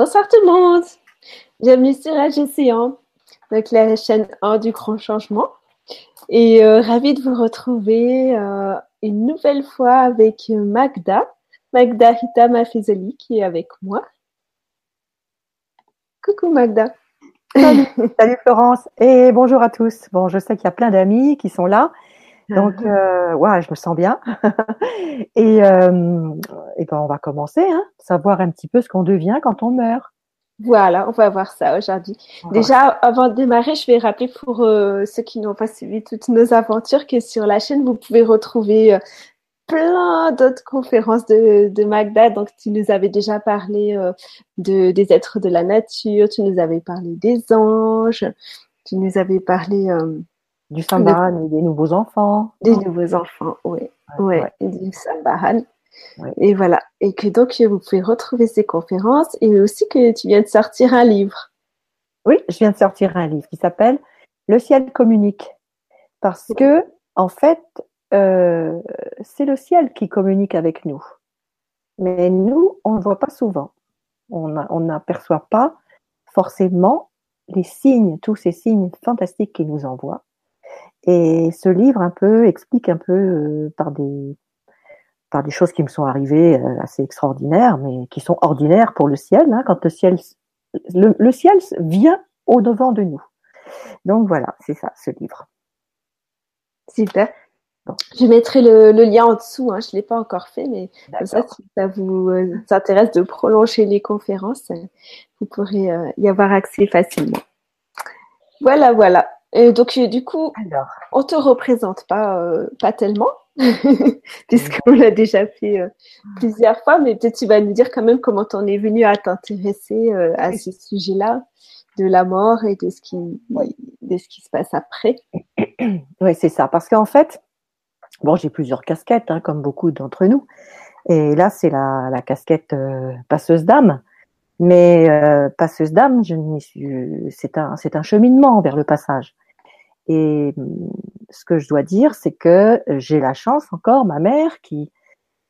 Bonsoir tout le monde. Bienvenue sur AGC1, donc la chaîne 1 du grand changement. Et euh, ravie de vous retrouver euh, une nouvelle fois avec Magda, Magda Rita Mafizoli qui est avec moi. Coucou Magda. Salut Florence et bonjour à tous. Bon, je sais qu'il y a plein d'amis qui sont là. Donc, euh, ouais, je me sens bien. et, euh, et ben, on va commencer, hein, savoir un petit peu ce qu'on devient quand on meurt. Voilà, on va voir ça aujourd'hui. Déjà, avant de démarrer, je vais rappeler pour euh, ceux qui n'ont pas suivi toutes nos aventures que sur la chaîne, vous pouvez retrouver euh, plein d'autres conférences de, de, Magda. Donc, tu nous avais déjà parlé euh, de, des êtres de la nature, tu nous avais parlé des anges, tu nous avais parlé du Sambahan et des nouveaux enfants. Des nouveaux enfants, oui. Ouais, ouais. Et du Sambahan. Et voilà. Et que donc, vous pouvez retrouver ces conférences et aussi que tu viens de sortir un livre. Oui, je viens de sortir un livre qui s'appelle Le ciel communique. Parce que, en fait, euh, c'est le ciel qui communique avec nous. Mais nous, on ne le voit pas souvent. On n'aperçoit pas forcément les signes, tous ces signes fantastiques qu'il nous envoie. Et ce livre un peu explique un peu euh, par des par des choses qui me sont arrivées euh, assez extraordinaires, mais qui sont ordinaires pour le ciel. Hein, quand le ciel, le, ciel vient au devant de nous. Donc voilà, c'est ça, ce livre. Super. Je mettrai le, lien en dessous. Hein, je ne l'ai pas encore fait, mais comme ça, si ça vous euh, intéresse de prolonger les conférences, vous pourrez y avoir accès facilement. Voilà, voilà. Et donc, du coup, Alors. on te représente pas, pas tellement, puisqu'on l'a déjà fait euh, plusieurs fois, mais peut-être tu vas nous dire quand même comment t'en es venu à t'intéresser euh, à ce sujet-là de la mort et de ce qui, de ce qui se passe après. Oui, c'est ça. Parce qu'en fait, bon, j'ai plusieurs casquettes, hein, comme beaucoup d'entre nous. Et là, c'est la, la casquette euh, passeuse d'âme. Mais passeuse d'âme, c'est un, c'est un cheminement vers le passage. Et hum, ce que je dois dire, c'est que j'ai la chance encore, ma mère, qui,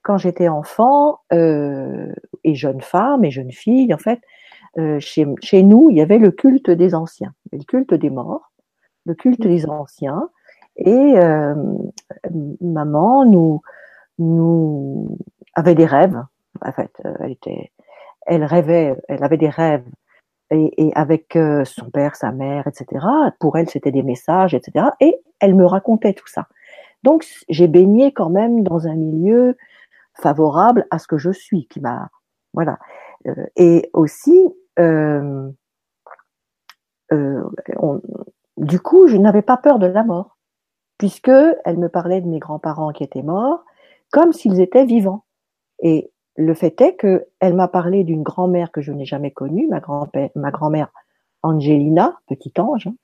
quand j'étais enfant euh, et jeune femme et jeune fille, en fait, euh, chez, chez, nous, il y avait le culte des anciens, le culte des morts, le culte des anciens. Et euh, maman nous, nous avait des rêves. En fait, elle était, elle rêvait, elle avait des rêves et, et avec euh, son père, sa mère, etc. Pour elle, c'était des messages, etc. Et elle me racontait tout ça. Donc, j'ai baigné quand même dans un milieu favorable à ce que je suis, qui m'a, voilà. Euh, et aussi, euh, euh, du coup, je n'avais pas peur de la mort, puisque elle me parlait de mes grands-parents qui étaient morts, comme s'ils étaient vivants. Et le fait est qu'elle m'a parlé d'une grand-mère que je n'ai jamais connue, ma grand-mère Angelina, petit ange, hein,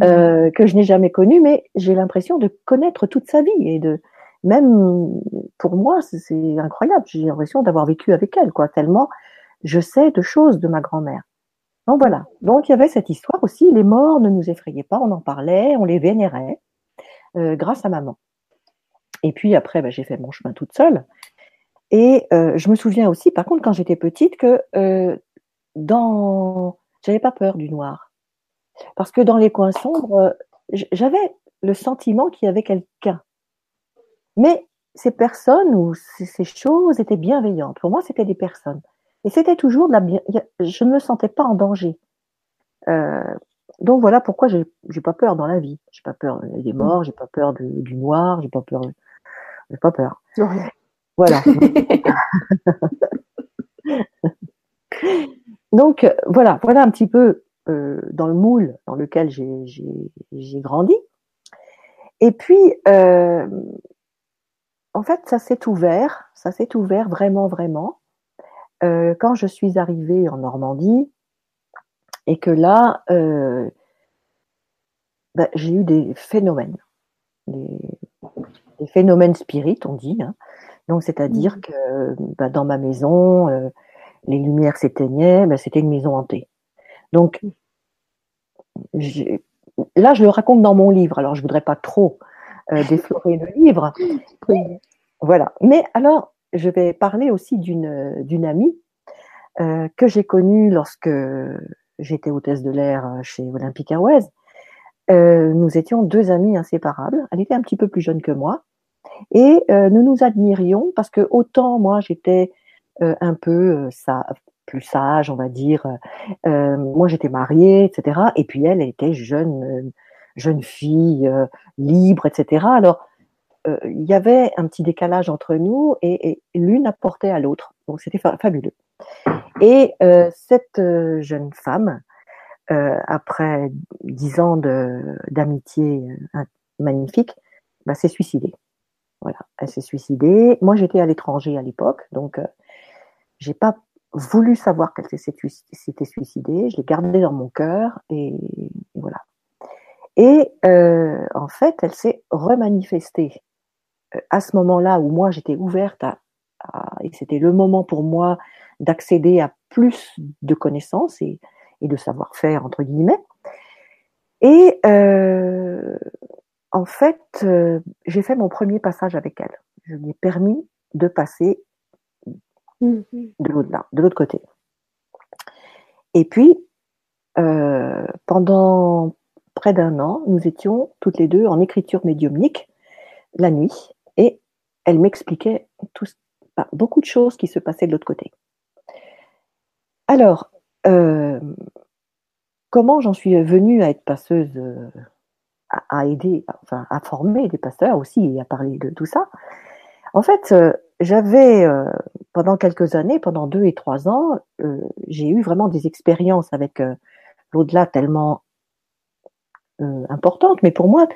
mhm. euh, que je n'ai jamais connue, mais j'ai l'impression de connaître toute sa vie et de même pour moi c'est incroyable. J'ai l'impression d'avoir vécu avec elle, quoi, tellement je sais de choses de ma grand-mère. Donc voilà. Donc il y avait cette histoire aussi. Les morts ne nous effrayaient pas, on en parlait, on les vénérait euh, grâce à maman. Et puis après, bah, j'ai fait mon chemin toute seule. Et euh, je me souviens aussi, par contre, quand j'étais petite, que euh, dans, j'avais pas peur du noir, parce que dans les coins sombres, j'avais le sentiment qu'il y avait quelqu'un. Mais ces personnes ou ces choses étaient bienveillantes. Pour moi, c'était des personnes. Et c'était toujours de la bien... Je ne me sentais pas en danger. Euh, donc voilà pourquoi j'ai j'ai pas peur dans la vie. J'ai pas peur des morts, j'ai pas peur du noir, j'ai pas peur. J'ai pas peur. Voilà. Donc voilà, voilà un petit peu euh, dans le moule dans lequel j'ai grandi. Et puis, euh, en fait, ça s'est ouvert, ça s'est ouvert vraiment, vraiment, euh, quand je suis arrivée en Normandie et que là, bah, j'ai eu des phénomènes, des, phénomènes spirites, on dit, hein, donc, c'est-à-dire mmh. que bah, dans ma maison, euh, les lumières s'éteignaient, bah, c'était une maison hantée. Donc, là, je le raconte dans mon livre. Alors, je voudrais pas trop euh, déflorer le livre. Voilà. Mais alors, je vais parler aussi d'une amie que j'ai connue lorsque j'étais hôtesse de l'air chez Olympique Airways. nous étions deux amies inséparables. Elle était un petit peu plus jeune que moi. Et nous nous admirions parce que autant moi j'étais un peu ça, plus sage, on va dire. moi j'étais mariée, etc. Et puis elle, était jeune, jeune fille, libre, etc. Alors euh, il y avait un petit décalage entre nous et, l'une apportait à l'autre. Donc c'était fabuleux. Et euh, cette euh, jeune femme, après dix ans d'amitié magnifique, bah, s'est suicidée. Voilà, elle s'est suicidée. Moi, j'étais à l'étranger à l'époque, donc j'ai pas voulu savoir qu'elle s'était suicidée. Je l'ai gardée dans mon cœur et, voilà. Et en fait, elle s'est remanifestée à ce moment-là où moi j'étais ouverte à, et c'était le moment pour moi d'accéder à plus de connaissances et, de savoir-faire entre guillemets. Et euh, en fait, euh, j'ai fait mon premier passage avec elle. Je lui ai permis de passer de l'autre de l'autre côté. Et puis, euh, pendant près d'un an, nous étions toutes les deux en écriture médiumnique la nuit et elle m'expliquait beaucoup de choses qui se passaient de l'autre côté. Alors, euh, comment j'en suis venue à être passeuse, euh, à, aider, enfin à former des passeurs aussi et à parler de tout ça En fait, euh, j'avais pendant quelques années, pendant deux et trois ans, j'ai eu vraiment des expériences avec l'au-delà tellement importantes, mais pour moi,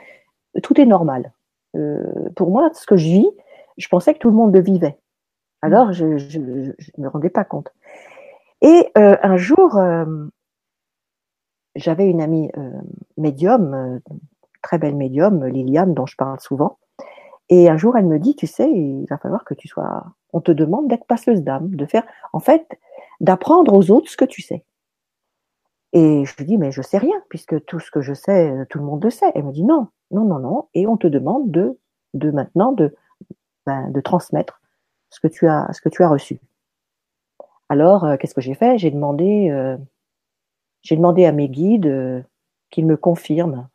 tout est normal. Euh, pour moi, ce que je vis, je pensais que tout le monde le vivait. Alors, je ne me rendais pas compte. Et euh, un jour, euh, j'avais une amie médium, très belle médium, Liliane, dont je parle souvent. Et un jour, elle me dit, tu sais, il va falloir que tu sois. On te demande d'être passeuse d'âme, de faire, en fait, d'apprendre aux autres ce que tu sais. Et je lui dis, mais je sais rien, puisque tout ce que je sais, tout le monde le sait. Elle me dit, non, non, non, non. Et on te demande de, maintenant de, ben, de transmettre ce que tu as, ce que tu as reçu. Alors, euh, qu'est-ce que j'ai fait? J'ai demandé, euh, j'ai demandé à mes guides euh, qu'ils me confirment,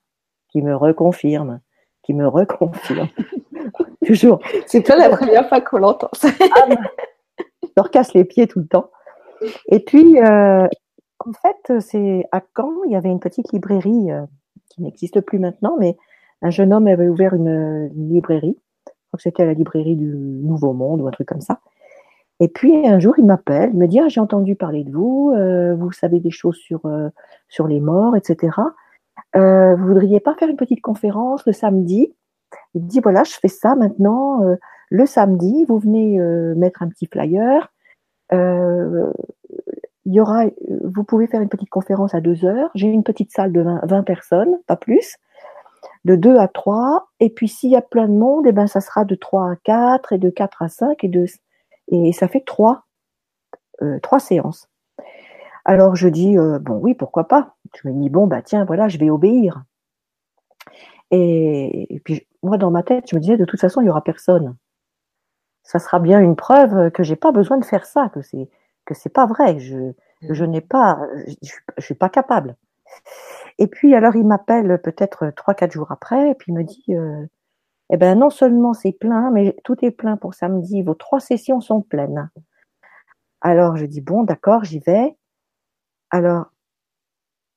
qu'ils me reconfirment, qu'ils me reconfirment. Toujours. C'est pas la première fois qu'on l'entend. ah, je leur casse les pieds tout le temps. Et puis, en fait, c'est à Caen, il y avait une petite librairie qui n'existe plus maintenant, mais un jeune homme avait ouvert une, librairie. Je crois que c'était la librairie du Nouveau Monde ou un truc comme ça. Et puis un jour, il m'appelle, il me dit ah, j'ai entendu parler de vous, euh, vous savez des choses sur euh, sur les morts, etc. Euh, vous voudriez pas faire une petite conférence le samedi? Il dit voilà, je fais ça maintenant euh, le samedi. Vous venez mettre un petit flyer. il y aura, vous pouvez faire une petite conférence à deux heures. J'ai une petite salle de 20, 20 personnes, pas plus de 2 à 3. Et puis s'il y a plein de monde, et eh ben ça sera de 3 à 4 et de 4 à 5 et de et ça fait 3 euh, trois séances. Alors je dis euh, bon oui pourquoi pas. Je me dis bon bah tiens voilà je vais obéir. Et, puis moi dans ma tête je me disais de toute façon il y aura personne. Ça sera bien une preuve que j'ai pas besoin de faire ça que c'est que c'est pas vrai. Je je n'ai pas je, je suis pas capable. Et puis, alors, il m'appelle peut-être trois, quatre jours après, et puis il me dit, euh, eh ben, non seulement c'est plein, mais tout est plein pour samedi. Vos trois sessions sont pleines. Alors, je dis, bon, d'accord, j'y vais. Alors,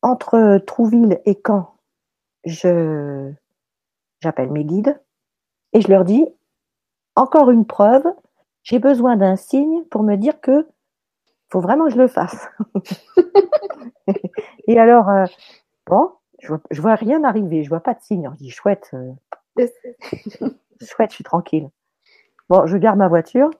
entre Trouville et Caen, je, j'appelle mes guides et je leur dis, encore une preuve, j'ai besoin d'un signe pour me dire que faut vraiment que je le fasse. et alors, euh, Bon, je vois, vois rien arriver, je vois pas de signe. On dit chouette, euh, chouette, je suis tranquille. Bon, je garde ma voiture.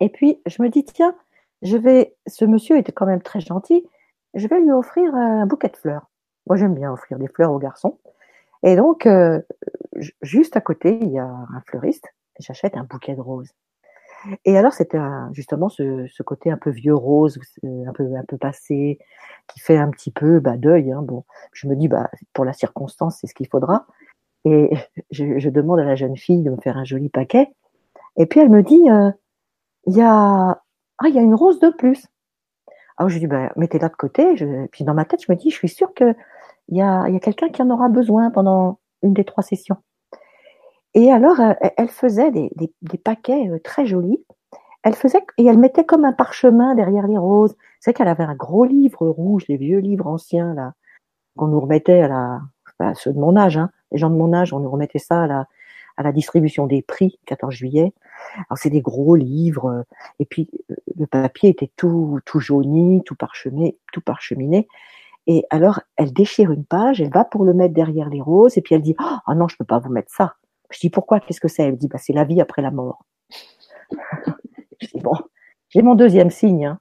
Et puis, je me dis, tiens, je vais, ce monsieur était quand même très gentil, je vais lui offrir un bouquet de fleurs. Moi, j'aime bien offrir des fleurs aux garçons. Et donc, euh, juste à côté, il y a un fleuriste. J'achète un bouquet de roses. Et alors, c'était justement ce, côté un peu vieux rose, un peu, un peu passé, qui fait un petit peu bah, deuil. Hein. Bon, je me dis, bah, pour la circonstance, c'est ce qu'il faudra. Et je, je, demande à la jeune fille de me faire un joli paquet. Et puis elle me dit, euh, il y a, ah, il y a une rose de plus. Alors je lui dis, ben, mettez-la de côté. Puis dans ma tête, je me dis, je suis sûre qu'il y a, quelqu'un qui en aura besoin pendant une des trois sessions. Et alors, euh, elle faisait des, des, des paquets euh, très jolis. Elle faisait et elle mettait comme un parchemin derrière les roses. C'est qu'elle avait un gros livre rouge, les vieux livres anciens là, qu'on nous remettait à la, ceux de mon âge, hein, les gens de mon âge, on nous remettait ça à la, à la distribution des prix, 14 juillet. Alors c'est des gros livres, euh, et puis le papier était tout, tout jauni, tout parcheminé, tout parcheminé. Et alors elle déchire une page, elle va pour le mettre derrière les roses, et puis elle dit ah oh non je peux pas vous mettre ça. Je dis pourquoi Qu'est-ce que c'est? Elle dit bah c'est la vie après la mort. je dis bon, j'ai mon deuxième signe. Hein.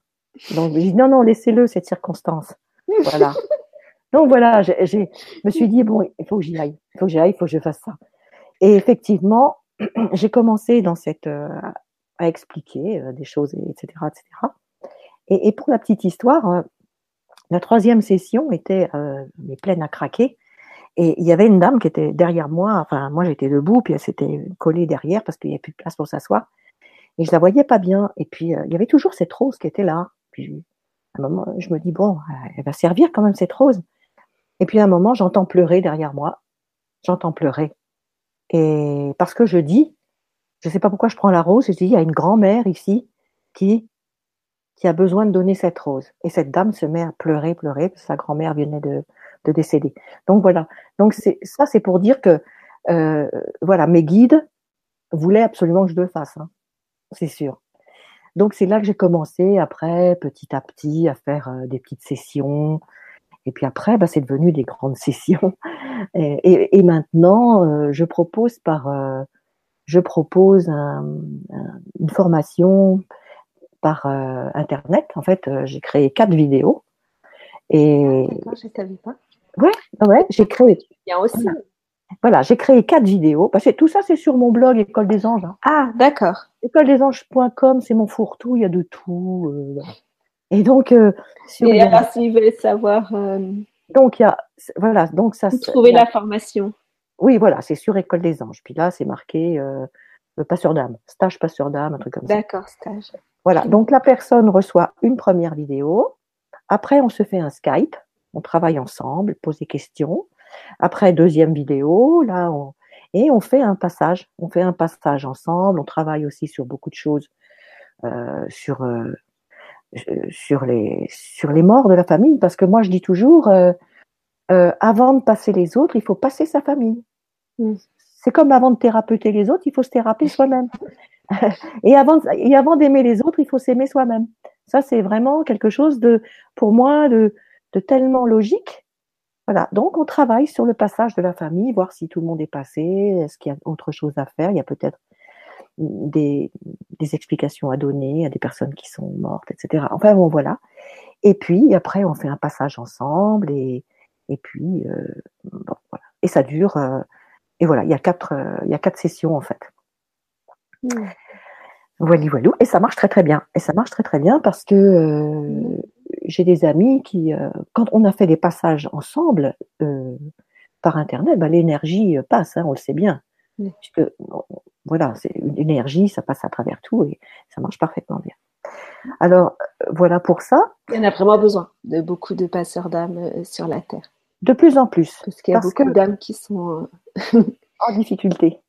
Donc je dis non non laissez-le cette circonstance. Voilà. Donc voilà, je me suis dit bon il faut que j'y aille, il faut que j'y aille, il faut que je fasse ça. Et effectivement, j'ai commencé dans cette euh, à expliquer euh, des choses, etc., etc. Et, pour la petite histoire, euh, la troisième session était mais pleine à craquer. Et il y avait une dame qui était derrière moi, enfin moi j'étais debout, puis elle s'était collée derrière parce qu'il n'y avait plus de place pour s'asseoir. Et je la voyais pas bien. Et puis il y avait toujours cette rose qui était là. Puis à un moment, je me dis bon, elle va servir quand même cette rose. Et puis à un moment, j'entends pleurer derrière moi. J'entends pleurer. Et parce que je dis, je ne sais pas pourquoi je prends la rose, je dis, il y a une grand-mère ici qui, qui a besoin de donner cette rose. Et cette dame se met à pleurer, pleurer, parce que sa grand-mère venait de, de décéder. Donc voilà. Donc ça, c'est pour dire que euh, voilà, mes guides voulaient absolument que je le fasse, hein, c'est sûr. Donc c'est là que j'ai commencé après, petit à petit, à faire euh, des petites sessions, et puis après, bah, c'est devenu des grandes sessions. Et, et, et maintenant, euh, je propose par, euh, je propose un, une formation par euh, internet. En fait, j'ai créé quatre vidéos. Et ah, je savais pas. Ouais, ouais, j'ai créé. Bien aussi. Voilà, j'ai créé quatre vidéos. Parce que tout ça, c'est sur mon blog École des Anges. Hein. Ah, d'accord. Écoledesanges.com, c'est mon fourre-tout, il y a de tout. Et donc, euh, sur et alors, s'ils veulent savoir. Euh, donc, il y a, voilà, donc ça. Vous trouvez la formation. Oui, voilà, c'est sur École des Anges. Puis là, c'est marqué euh, passeur d'âme, stage passeur d'âme, un truc comme ça. D'accord, stage. Voilà, donc la personne reçoit une première vidéo. Après, on se fait un Skype, on travaille ensemble, pose des questions. Après, deuxième vidéo, là, on, et on fait un passage. On fait un passage ensemble. On travaille aussi sur beaucoup de choses, euh, sur euh, sur les sur les morts de la famille parce que moi je dis toujours euh, euh, avant de passer les autres il faut passer sa famille. Mm. c'est comme avant de thérapeuter les autres il faut se théraper soi-même. Et avant et avant d'aimer les autres il faut s'aimer soi-même. Ça c'est vraiment quelque chose de pour moi de de tellement logique. Voilà. Donc on travaille sur le passage de la famille voir si tout le monde est passé est-ce qu'il y a autre chose à faire il y a peut-être des, des, explications à donner à des personnes qui sont mortes, etc. Enfin bon, voilà. Et puis après, on fait un passage ensemble et, et puis euh, bon, voilà. Et ça dure. Euh, et voilà, il y a quatre, euh, il y a quatre sessions en fait. Mmh. Voilà, voilà. Et ça marche très très bien. Et ça marche très très bien parce que j'ai des amis qui, quand on a fait des passages ensemble par internet, bah, l'énergie passe, hein, on le sait bien. Puisque voilà, c'est une énergie, ça passe à travers tout et ça marche parfaitement bien. Alors euh, voilà pour ça. Il y en a vraiment besoin de beaucoup de passeurs d'âmes euh, sur la terre. De plus en plus. Parce qu'il y a beaucoup d'âmes qui sont euh, en difficulté.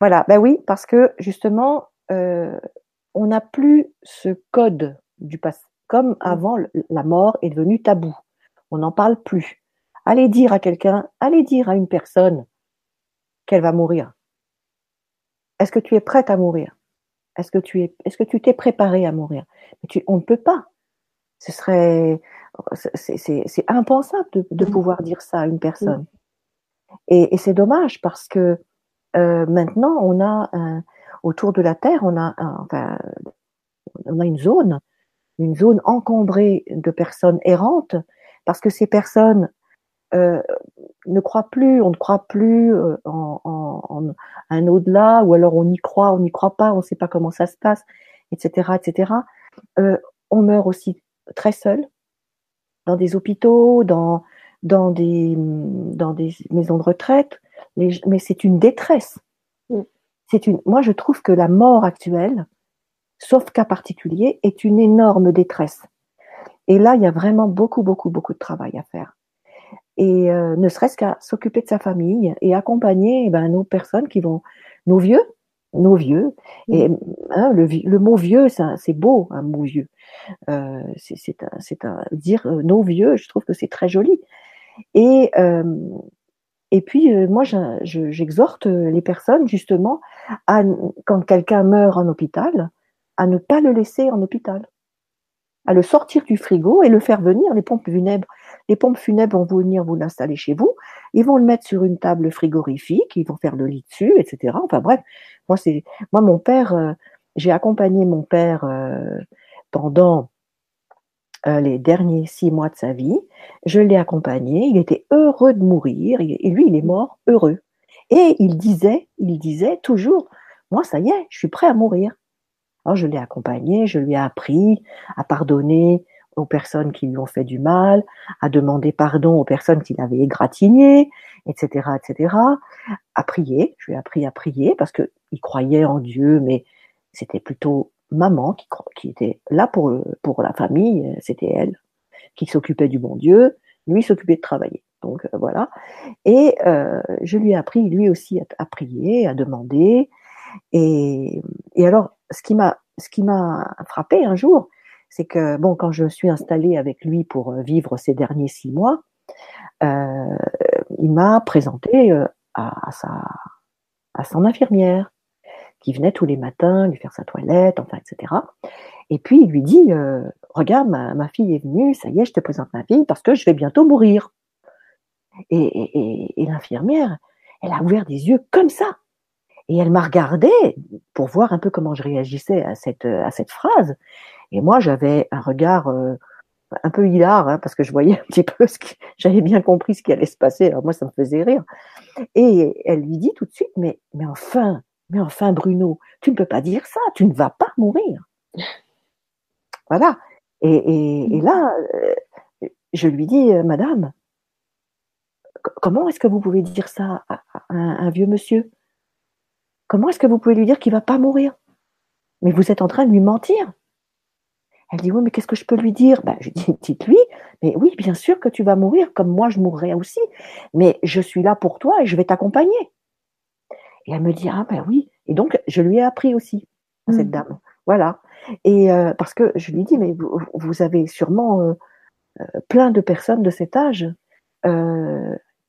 Voilà, ben oui, parce que justement, on n'a plus ce code du passé. Comme mm. avant, la mort est devenue tabou. On n'en parle plus. Allez dire à quelqu'un, allez dire à une personne qu'elle va mourir. Est-ce que tu es prête à mourir? Est-ce que tu es, est-ce que tu t'es préparé à mourir? Mais tu, on ne peut pas. Ce serait, c'est impensable de, de, mm. pouvoir dire ça à une personne. Mm. Et, et c'est dommage parce que euh, maintenant on a un, autour de la Terre, on a, un, enfin, on a une zone, une zone encombrée de personnes errantes parce que ces personnes euh, ne croit plus, on ne croit plus euh, en, en, un au-delà, ou alors on y croit, on n'y croit pas, on ne sait pas comment ça se passe, etc., etc. Euh, on meurt aussi très seul dans des hôpitaux, dans dans des dans des maisons de retraite, mais c'est une détresse. Mm. C'est une. Moi, je trouve que la mort actuelle, sauf cas particulier, est une énorme détresse. Et là, il y a vraiment beaucoup, beaucoup, beaucoup de travail à faire. Et euh, ne serait-ce qu'à s'occuper de sa famille et accompagner eh ben, nos personnes qui vont, nos vieux, nos vieux. Et hein, le, le, mot vieux, c'est beau, un mot vieux. Euh, c'est un, dire euh, nos vieux, je trouve que c'est très joli. Et euh, et puis euh, moi, j'exhorte les personnes justement à quand quelqu'un meurt en hôpital, à ne pas le laisser en hôpital, à le sortir du frigo et le faire venir. Les pompes funèbres, les pompes funèbres vont venir vous l'installer chez vous. Ils vont le mettre sur une table frigorifique, ils vont faire le lit dessus, etc. Enfin bref, moi c'est moi mon père, euh, j'ai accompagné mon père euh, pendant euh, les derniers six mois de sa vie. Je l'ai accompagné. Il était heureux de mourir et lui il est mort heureux. Et il disait, il disait toujours, moi ça y est, je suis prêt à mourir. Alors je l'ai accompagné, je lui ai appris à pardonner aux personnes qui lui ont fait du mal, à demander pardon aux personnes qui l'avaient égratigné, etc., etc., à prier. Je lui ai appris à prier parce que il croyait en Dieu, mais c'était plutôt maman qui, était là pour, la famille, c'était elle qui s'occupait du bon Dieu, lui s'occupait de travailler. Donc euh, voilà. Et euh, je lui ai appris lui aussi à, prier, à demander. Et, et alors, ce qui m'a frappé un jour, c'est que bon, quand je suis installée avec lui pour euh, vivre ces derniers six mois, euh, il m'a présenté euh, à, sa à son infirmière qui venait tous les matins lui faire sa toilette, enfin, etc. Et puis il lui dit Regarde, ma, ma, fille est venue, ça y est, je te présente ma fille parce que je vais bientôt mourir. Et, et, et l'infirmière, elle a ouvert des yeux comme ça. Et elle m'a regardé pour voir un peu comment je réagissais à cette, à cette phrase. Et moi, j'avais un regard euh, un peu hilar, hein, parce que je voyais un petit peu ce que j'avais bien compris ce qui allait se passer. Alors moi, ça me faisait rire. Et elle lui dit tout de suite, mais, mais enfin, mais enfin, Bruno, tu ne peux pas dire ça, tu ne vas pas mourir. Voilà. Et, là, euh, je lui dis, euh, Madame, comment est-ce que vous pouvez dire ça à un, un vieux monsieur? Comment est-ce que vous pouvez lui dire qu'il va pas mourir? Mais vous êtes en train de lui mentir. Elle dit oui, mais qu'est-ce que je peux lui dire? Ben, Je dis dites-lui, mais oui, bien sûr que tu vas mourir, comme moi je mourrai aussi, mais je suis là pour toi et je vais t'accompagner. Et elle me dit ah ben oui. Et donc je lui ai appris aussi à cette mmh. dame. Voilà. Et euh, parce que je lui dis mais vous, vous avez sûrement euh, euh, plein de personnes de cet âge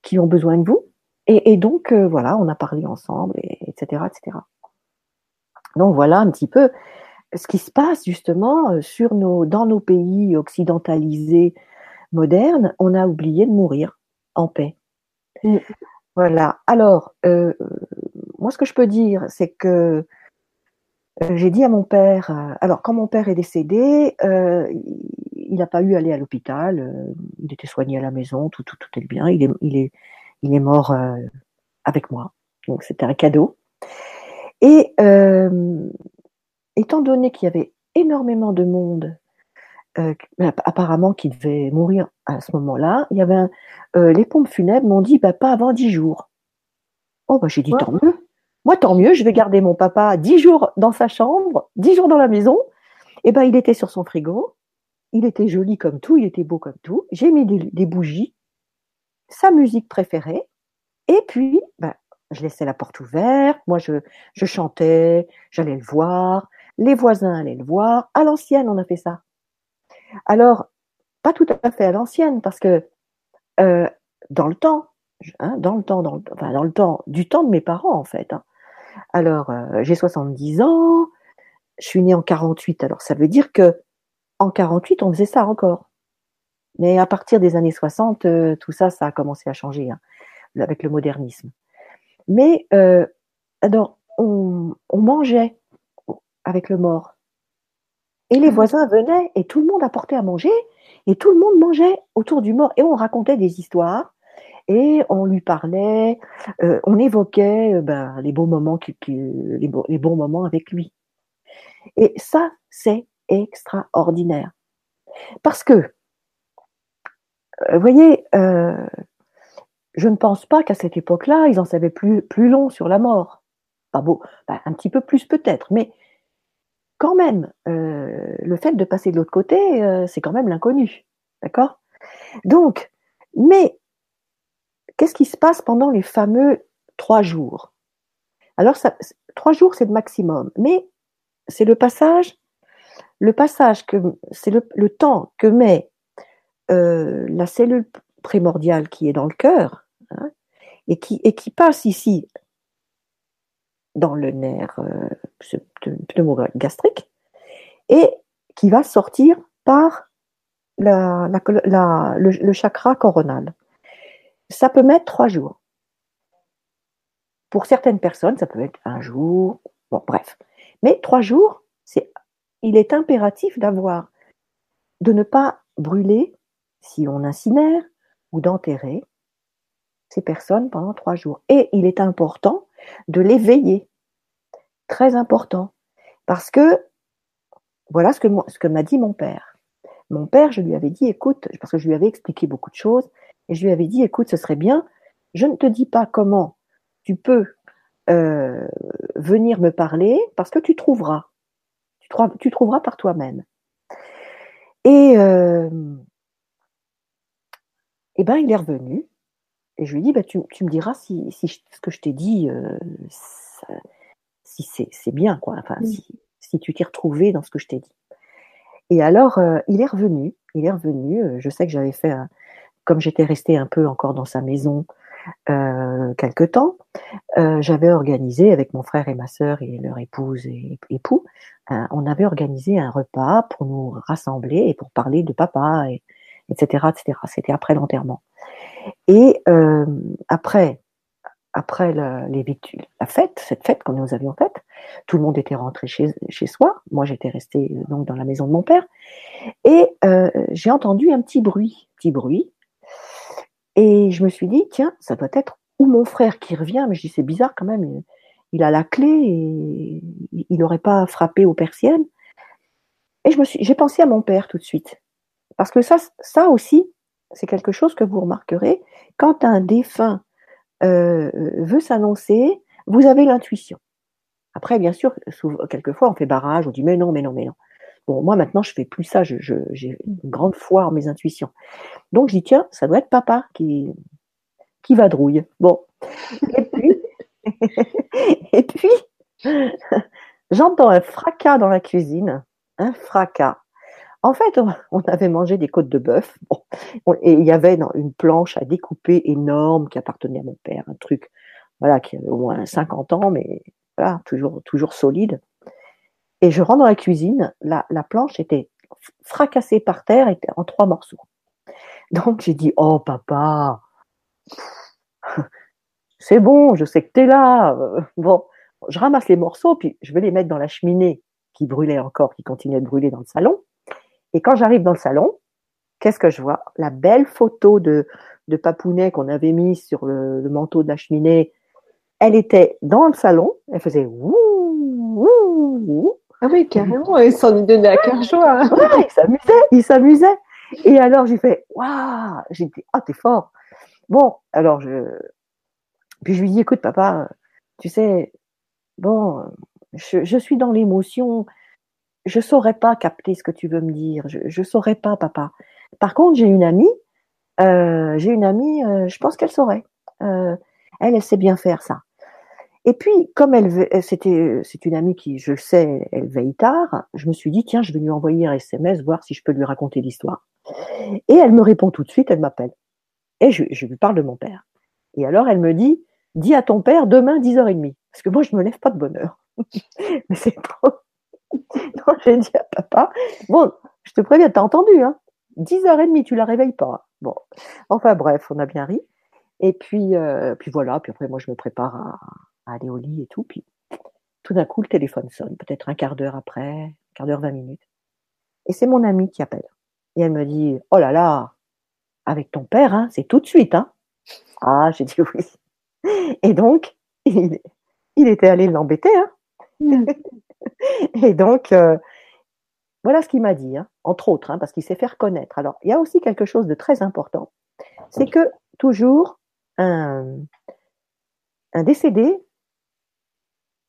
qui ont besoin de vous et, et donc, voilà, on a parlé ensemble, et, etc., etc. Donc voilà un petit peu ce qui se passe justement euh, sur nos, dans nos pays occidentalisés modernes. On a oublié de mourir en paix. Mm. Voilà. Alors, euh, moi, ce que je peux dire, c'est que euh, j'ai dit à mon père, alors quand mon père est décédé, euh, il n'a pas eu à aller à l'hôpital, il était soigné à la maison, tout, tout, tout est bien, il est, il est, il est mort euh, avec moi. Donc c'était un cadeau. Et étant donné qu'il y avait énormément de monde, euh, apparemment qui devait mourir à ce moment-là, il y avait un, euh, les pompes funèbres m'ont dit bah, pas avant dix jours. Oh bah j'ai dit tant mieux. Moi tant mieux, je vais garder mon papa dix jours dans sa chambre, dix jours dans la maison. Et ben il était sur son frigo, il était joli comme tout, il était beau comme tout. J'ai mis des, des bougies, sa musique préférée. Et puis, ben, je laissais la porte ouverte, moi je, je chantais, j'allais le voir, les voisins allaient le voir. À l'ancienne, on a fait ça. Alors, pas tout à fait à l'ancienne, parce que euh, dans le temps, hein, dans le temps, dans le, enfin, dans le temps, du temps de mes parents en fait. Hein. Alors, euh, j'ai 70 ans, je suis née en 48, alors ça veut dire que en 48, on faisait ça encore. Mais à partir des années 60, euh, tout ça, ça a commencé à changer hein, avec le modernisme. Mais euh, alors, on, on, mangeait avec le mort. Et les ah. voisins venaient et tout le monde apportait à manger et tout le monde mangeait autour du mort. Et on racontait des histoires et on lui parlait, euh, on évoquait euh, ben, les bons moments, qui, qui, les, les bons moments avec lui. Et ça, c'est extraordinaire. Parce que vous euh, voyez, je ne pense pas qu'à cette époque-là, ils en savaient plus, plus long sur la mort. Pas beau, ben, un petit peu plus peut-être, mais même, euh, le fait de passer de l'autre côté, euh, c'est quand même l'inconnu. D'accord? Donc, mais qu'est-ce qui se passe pendant les fameux trois jours? Alors, ça, trois jours, c'est le maximum, mais c'est le passage, le passage que c'est le, temps que met euh, la cellule primordiale qui est dans le cœur hein, et qui et qui passe ici dans le nerf euh, gastrique et qui va sortir par la, le, chakra coronal. Ça peut mettre trois jours. Pour certaines personnes, ça peut être un jour, bon, bref. Mais trois jours, c'est, il est impératif d'avoir, de ne pas brûler, si on incinère, ou d'enterrer ces personnes pendant trois jours. Et il est important de l'éveiller. Très important. Parce que, voilà ce que, m'a dit mon père. Mon père, je lui avais dit, écoute, parce que je lui avais expliqué beaucoup de choses, et je lui avais dit, écoute, ce serait bien, je ne te dis pas comment tu peux euh, venir me parler, parce que tu trouveras. Tu, trouveras par toi-même. Et, euh, et ben, il est revenu, et je lui ai dit, bah, tu, me diras si, ce que je t'ai dit, euh, si c'est bien, quoi. Enfin, si, si, tu t'es retrouvé dans ce que je t'ai dit. Et alors, euh, il est revenu. Il est revenu. Euh, je sais que j'avais fait, comme j'étais restée un peu encore dans sa maison euh, quelque temps, j'avais organisé avec mon frère et ma sœur et leur épouse et époux, on avait organisé un repas pour nous rassembler et pour parler de papa, et, etc., etc. C'était après l'enterrement. Et après après la, fête, cette fête que nous avions faite, tout le monde était rentré chez, chez soi. Moi, j'étais restée euh, donc dans la maison de mon père. Et euh, j'ai entendu un petit bruit, petit bruit. Et je me suis dit, tiens, ça doit être ou mon frère qui revient. Mais je dis, c'est bizarre quand même. Il, a la clé et il n'aurait pas frappé aux persiennes. Et je me suis, j'ai pensé à mon père tout de suite. Parce que ça, ça aussi, c'est quelque chose que vous remarquerez. Quand un défunt euh, veut s'annoncer, vous avez l'intuition. Après, bien sûr, quelquefois, on fait barrage, on dit mais non, mais non, mais non. Bon, moi maintenant, je fais plus ça, j'ai une grande foi en mes intuitions. Donc, je dis tiens, ça doit être papa qui, qui va drouille. Bon. Et puis j'entends un fracas dans la cuisine, un fracas. En fait, on avait mangé des côtes de bœuf il y avait une planche à découper énorme qui appartenait à mon père, un truc voilà qui avait au moins 50 ans, mais toujours, toujours solide. Et je rentre dans la cuisine, la, la planche était fracassée par terre, était en trois morceaux. Donc j'ai dit, oh papa, c'est bon, je sais que tu es là. Bon, je ramasse les morceaux, puis je vais les mettre dans la cheminée qui brûlait encore, qui continuait de brûler dans le salon. Et quand j'arrive dans le salon, qu'est-ce que je vois? La belle photo de, de Papounet qu'on avait mise sur le, manteau de la cheminée, elle était dans le salon, elle faisait ouh, ouh, ouh. Ah oui, carrément, il s'en est donné à cœur joie. il s'amusait, il s'amusait. Et alors j'ai fait waouh, j'ai dit ah t'es fort. Bon, alors je puis je lui dis écoute papa, tu sais bon, je, je suis dans l'émotion, je saurais pas capter ce que tu veux me dire. Je, je saurais pas, papa. Par contre, j'ai une amie. Euh, j'ai une amie. Euh, je pense qu'elle saurait. Euh, elle, elle sait bien faire ça. Et puis, comme elle, c'était, c'est une amie qui, je sais, elle veille tard. Je me suis dit, tiens, je vais lui envoyer un SMS, voir si je peux lui raconter l'histoire. Et elle me répond tout de suite. Elle m'appelle. Et je, lui parle de mon père. Et alors, elle me dit, dis à ton père demain 10h30. Parce que moi, je me lève pas de bonne heure. Mais c'est trop. Donc j'ai dit à papa, bon, je te préviens, t'as entendu, hein 10h30, tu la réveilles pas. Bon, enfin bref, on a bien ri. Et puis, euh, puis voilà, puis après moi je me prépare à, aller au lit et tout. Puis tout d'un coup le téléphone sonne, peut-être un quart d'heure après, un quart d'heure, 20 minutes. Et c'est mon amie qui appelle. Et elle me dit, oh là là, avec ton père, hein, c'est tout de suite. Hein ah, j'ai dit oui. Et donc, il, il était allé l'embêter. Hein mm. Et donc, euh, voilà ce qu'il m'a dit, hein, entre autres, hein, parce qu'il s'est fait reconnaître. Alors, il y a aussi quelque chose de très important, c'est que toujours un, décédé,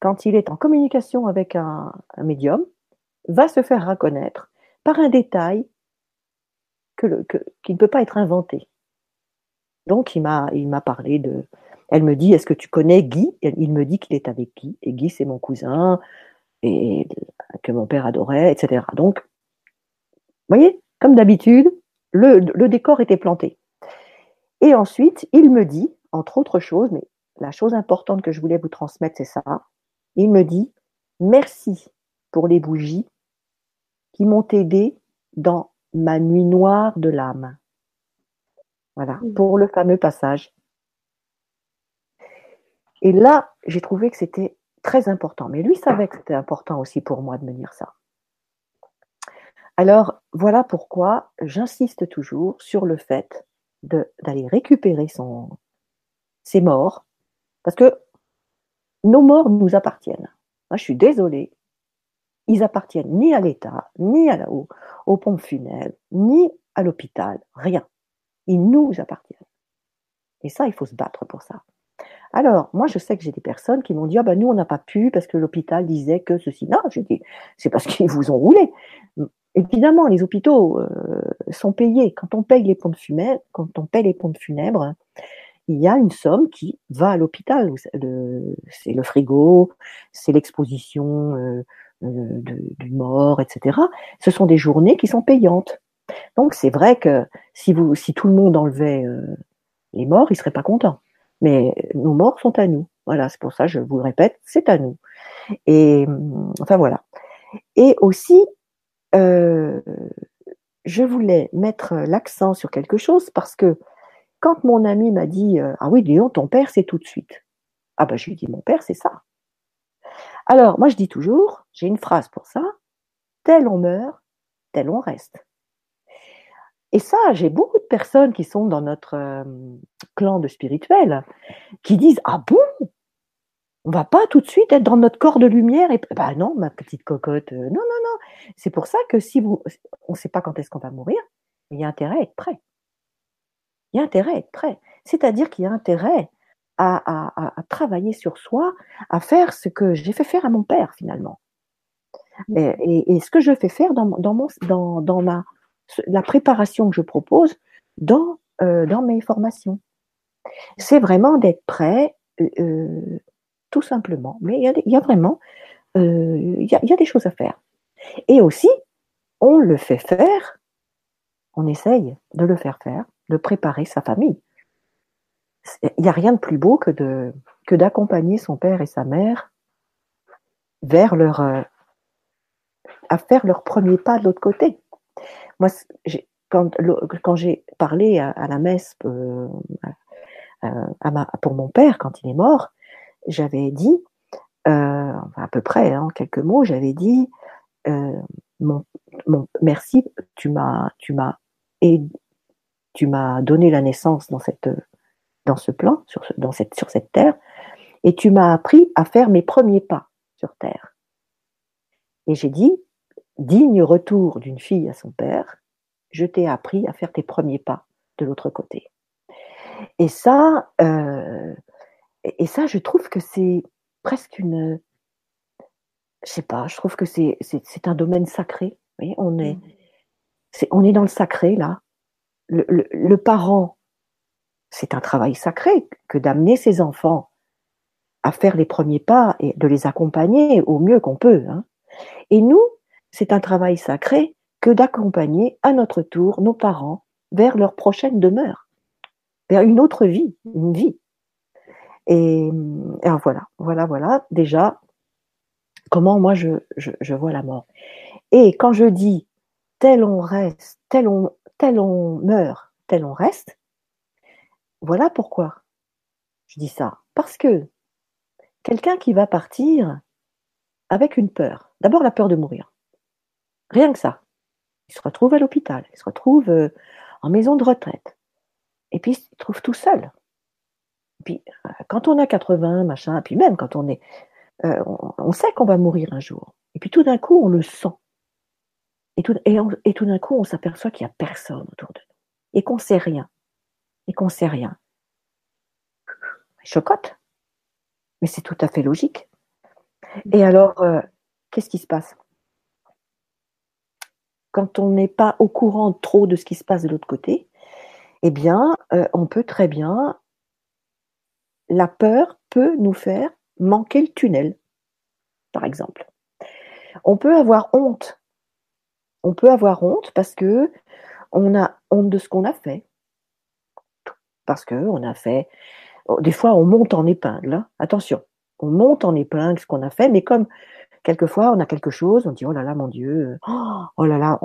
quand il est en communication avec un, médium, va se faire reconnaître par un détail qui ne peut pas être inventé. Donc il m'a il m'a parlé de. Elle me dit Est-ce que tu connais Guy? Il me dit qu'il est avec Guy et Guy c'est mon cousin et que mon père adorait, etc. Donc, vous voyez, comme d'habitude, le, le décor était planté. Et ensuite, il me dit, entre autres choses, mais la chose importante que je voulais vous transmettre, c'est ça. Il me dit merci pour les bougies qui m'ont aidé dans ma nuit noire de l'âme. Voilà, pour le fameux passage. Et là, j'ai trouvé que c'était très important. Mais lui savait que c'était important aussi pour moi de me dire ça. Alors, voilà pourquoi j'insiste toujours sur le fait d'aller récupérer son, ses morts, parce que nos morts nous appartiennent. Moi, je suis désolée, ils appartiennent ni à l'État, ni à la, au, aux pompes funèbres, ni à l'hôpital, rien. Ils nous appartiennent. Et ça, il faut se battre pour ça. Alors, moi, je sais que j'ai des personnes qui m'ont dit, ah ben nous, on n'a pas pu parce que l'hôpital disait que ceci. Non, je dis, c'est parce qu'ils vous ont roulé. Évidemment, les hôpitaux euh, sont payés. Quand on paye les pompes funèbres, quand on paye les pompes funèbres, il y a une somme qui va à l'hôpital. C'est le frigo, c'est l'exposition euh, euh, du mort, etc. Ce sont des journées qui sont payantes. Donc c'est vrai que si tout le monde enlevait les morts, ils seraient pas contents. Mais nos morts sont à nous. Voilà, c'est pour ça, je vous le répète, c'est à nous. Et enfin voilà. Et aussi, euh, je voulais mettre l'accent sur quelque chose parce que quand mon ami m'a dit euh, Ah oui, dis ton père, c'est tout de suite. Ah ben, je lui ai dit Mon père, c'est ça. Alors, moi, je dis toujours, j'ai une phrase pour ça tel on meurt, tel on reste. Et ça, j'ai beaucoup de personnes qui sont dans notre euh, clan de spirituels qui disent Ah bon? On va pas tout de suite être dans notre corps de lumière et bah non ma petite cocotte non non non. C'est pour ça que si vous on ne sait pas quand est-ce qu'on va mourir il y a intérêt à être prêt. Il y a intérêt à être prêt. C'est-à-dire qu'il y a intérêt à, travailler sur soi à faire ce que j'ai fait faire à mon père finalement. Et, ce que je fais faire dans, dans, mon, dans, dans ma, la préparation que je propose dans, euh, dans mes formations c'est vraiment d'être prêt euh, euh tout simplement. Mais il y a, vraiment, y y a des choses à faire. Et aussi, on le fait faire, on essaye de le faire faire, de préparer sa famille. Il n'y a rien de plus beau que de que d'accompagner son père et sa mère vers leur à faire leur premier pas de l'autre côté. Moi, quand, j'ai parlé à, la messe euh, pour mon père quand il est mort, j'avais dit, euh, à peu près en hein, quelques mots, j'avais dit, euh, merci, tu m'as, tu m'as donné la naissance dans cette, dans ce plan, sur, cette, sur cette terre, et tu m'as appris à faire mes premiers pas sur terre. Et j'ai dit, digne retour d'une fille à son père, je t'ai appris à faire tes premiers pas de l'autre côté. Et ça, euh, et ça, je trouve que c'est presque une. Je sais pas, je trouve que c'est, c'est, un domaine sacré. on, est, mmh. c'est, on est dans le sacré, là. Le, le, parent, c'est un travail sacré que d'amener ses enfants à faire les premiers pas et de les accompagner au mieux qu'on peut. Hein. Et nous, c'est un travail sacré que d'accompagner à notre tour nos parents vers leur prochaine demeure, vers une autre vie, une vie. Et, voilà, voilà, voilà, déjà, comment moi je, vois la mort. Et quand je dis tel on reste, tel on, tel on meurt, tel on reste, voilà pourquoi je dis ça. Parce que quelqu'un qui va partir avec une peur, d'abord la peur de mourir, rien que ça, il se retrouve à l'hôpital, il se retrouve euh, en maison de retraite, et puis il se trouve tout seul. Puis euh, quand on a 80, machin, puis même quand on est, euh, on, sait qu'on va mourir un jour. Et puis tout d'un coup, on le sent. Et tout, et, tout d'un coup, on s'aperçoit qu'il n'y a personne autour de nous. Et qu'on sait rien. Et qu'on sait rien. Chocotte. Mais c'est tout à fait logique. Et alors, qu'est-ce qui se passe? Quand on n'est pas au courant trop de ce qui se passe de l'autre côté, eh bien, euh, on peut très bien, la peur peut nous faire manquer le tunnel, par exemple. On peut avoir honte. On peut avoir honte parce que on a honte de ce qu'on a fait. Parce que on a fait. Oh, des fois, on monte en épingle. Hein. Attention, on monte en épingle ce qu'on a fait, mais comme quelquefois on a quelque chose, on dit oh là là mon Dieu, oh là là,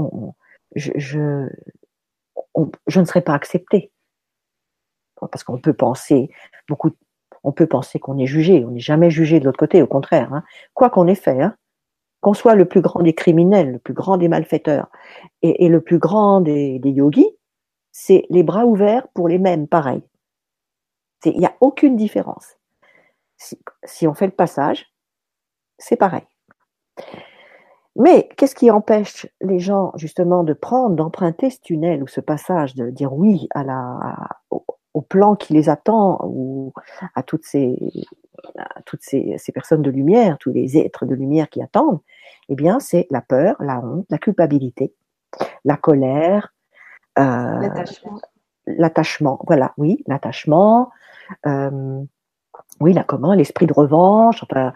je, je, je ne serai pas accepté parce qu'on peut penser beaucoup, on peut penser qu'on est jugé, on n'est jamais jugé de l'autre côté, au contraire, hein. quoi qu'on ait fait, hein. qu'on soit le plus grand des criminels, le plus grand des malfaiteurs et, le plus grand des, des yogis, c'est les bras ouverts pour les mêmes, pareil. Il n'y a aucune différence. Si, on fait le passage, c'est pareil. Mais qu'est-ce qui empêche les gens justement de prendre, d'emprunter ce tunnel ou ce passage, de dire oui à la, au, plan qui les attend ou à toutes ces, toutes ces, personnes de lumière, tous les êtres de lumière qui attendent? Eh bien, c'est la peur, la honte, la culpabilité, la colère, euh, l'attachement. Voilà, oui, l'attachement. Euh, oui, là, comment? L'esprit de revanche, enfin,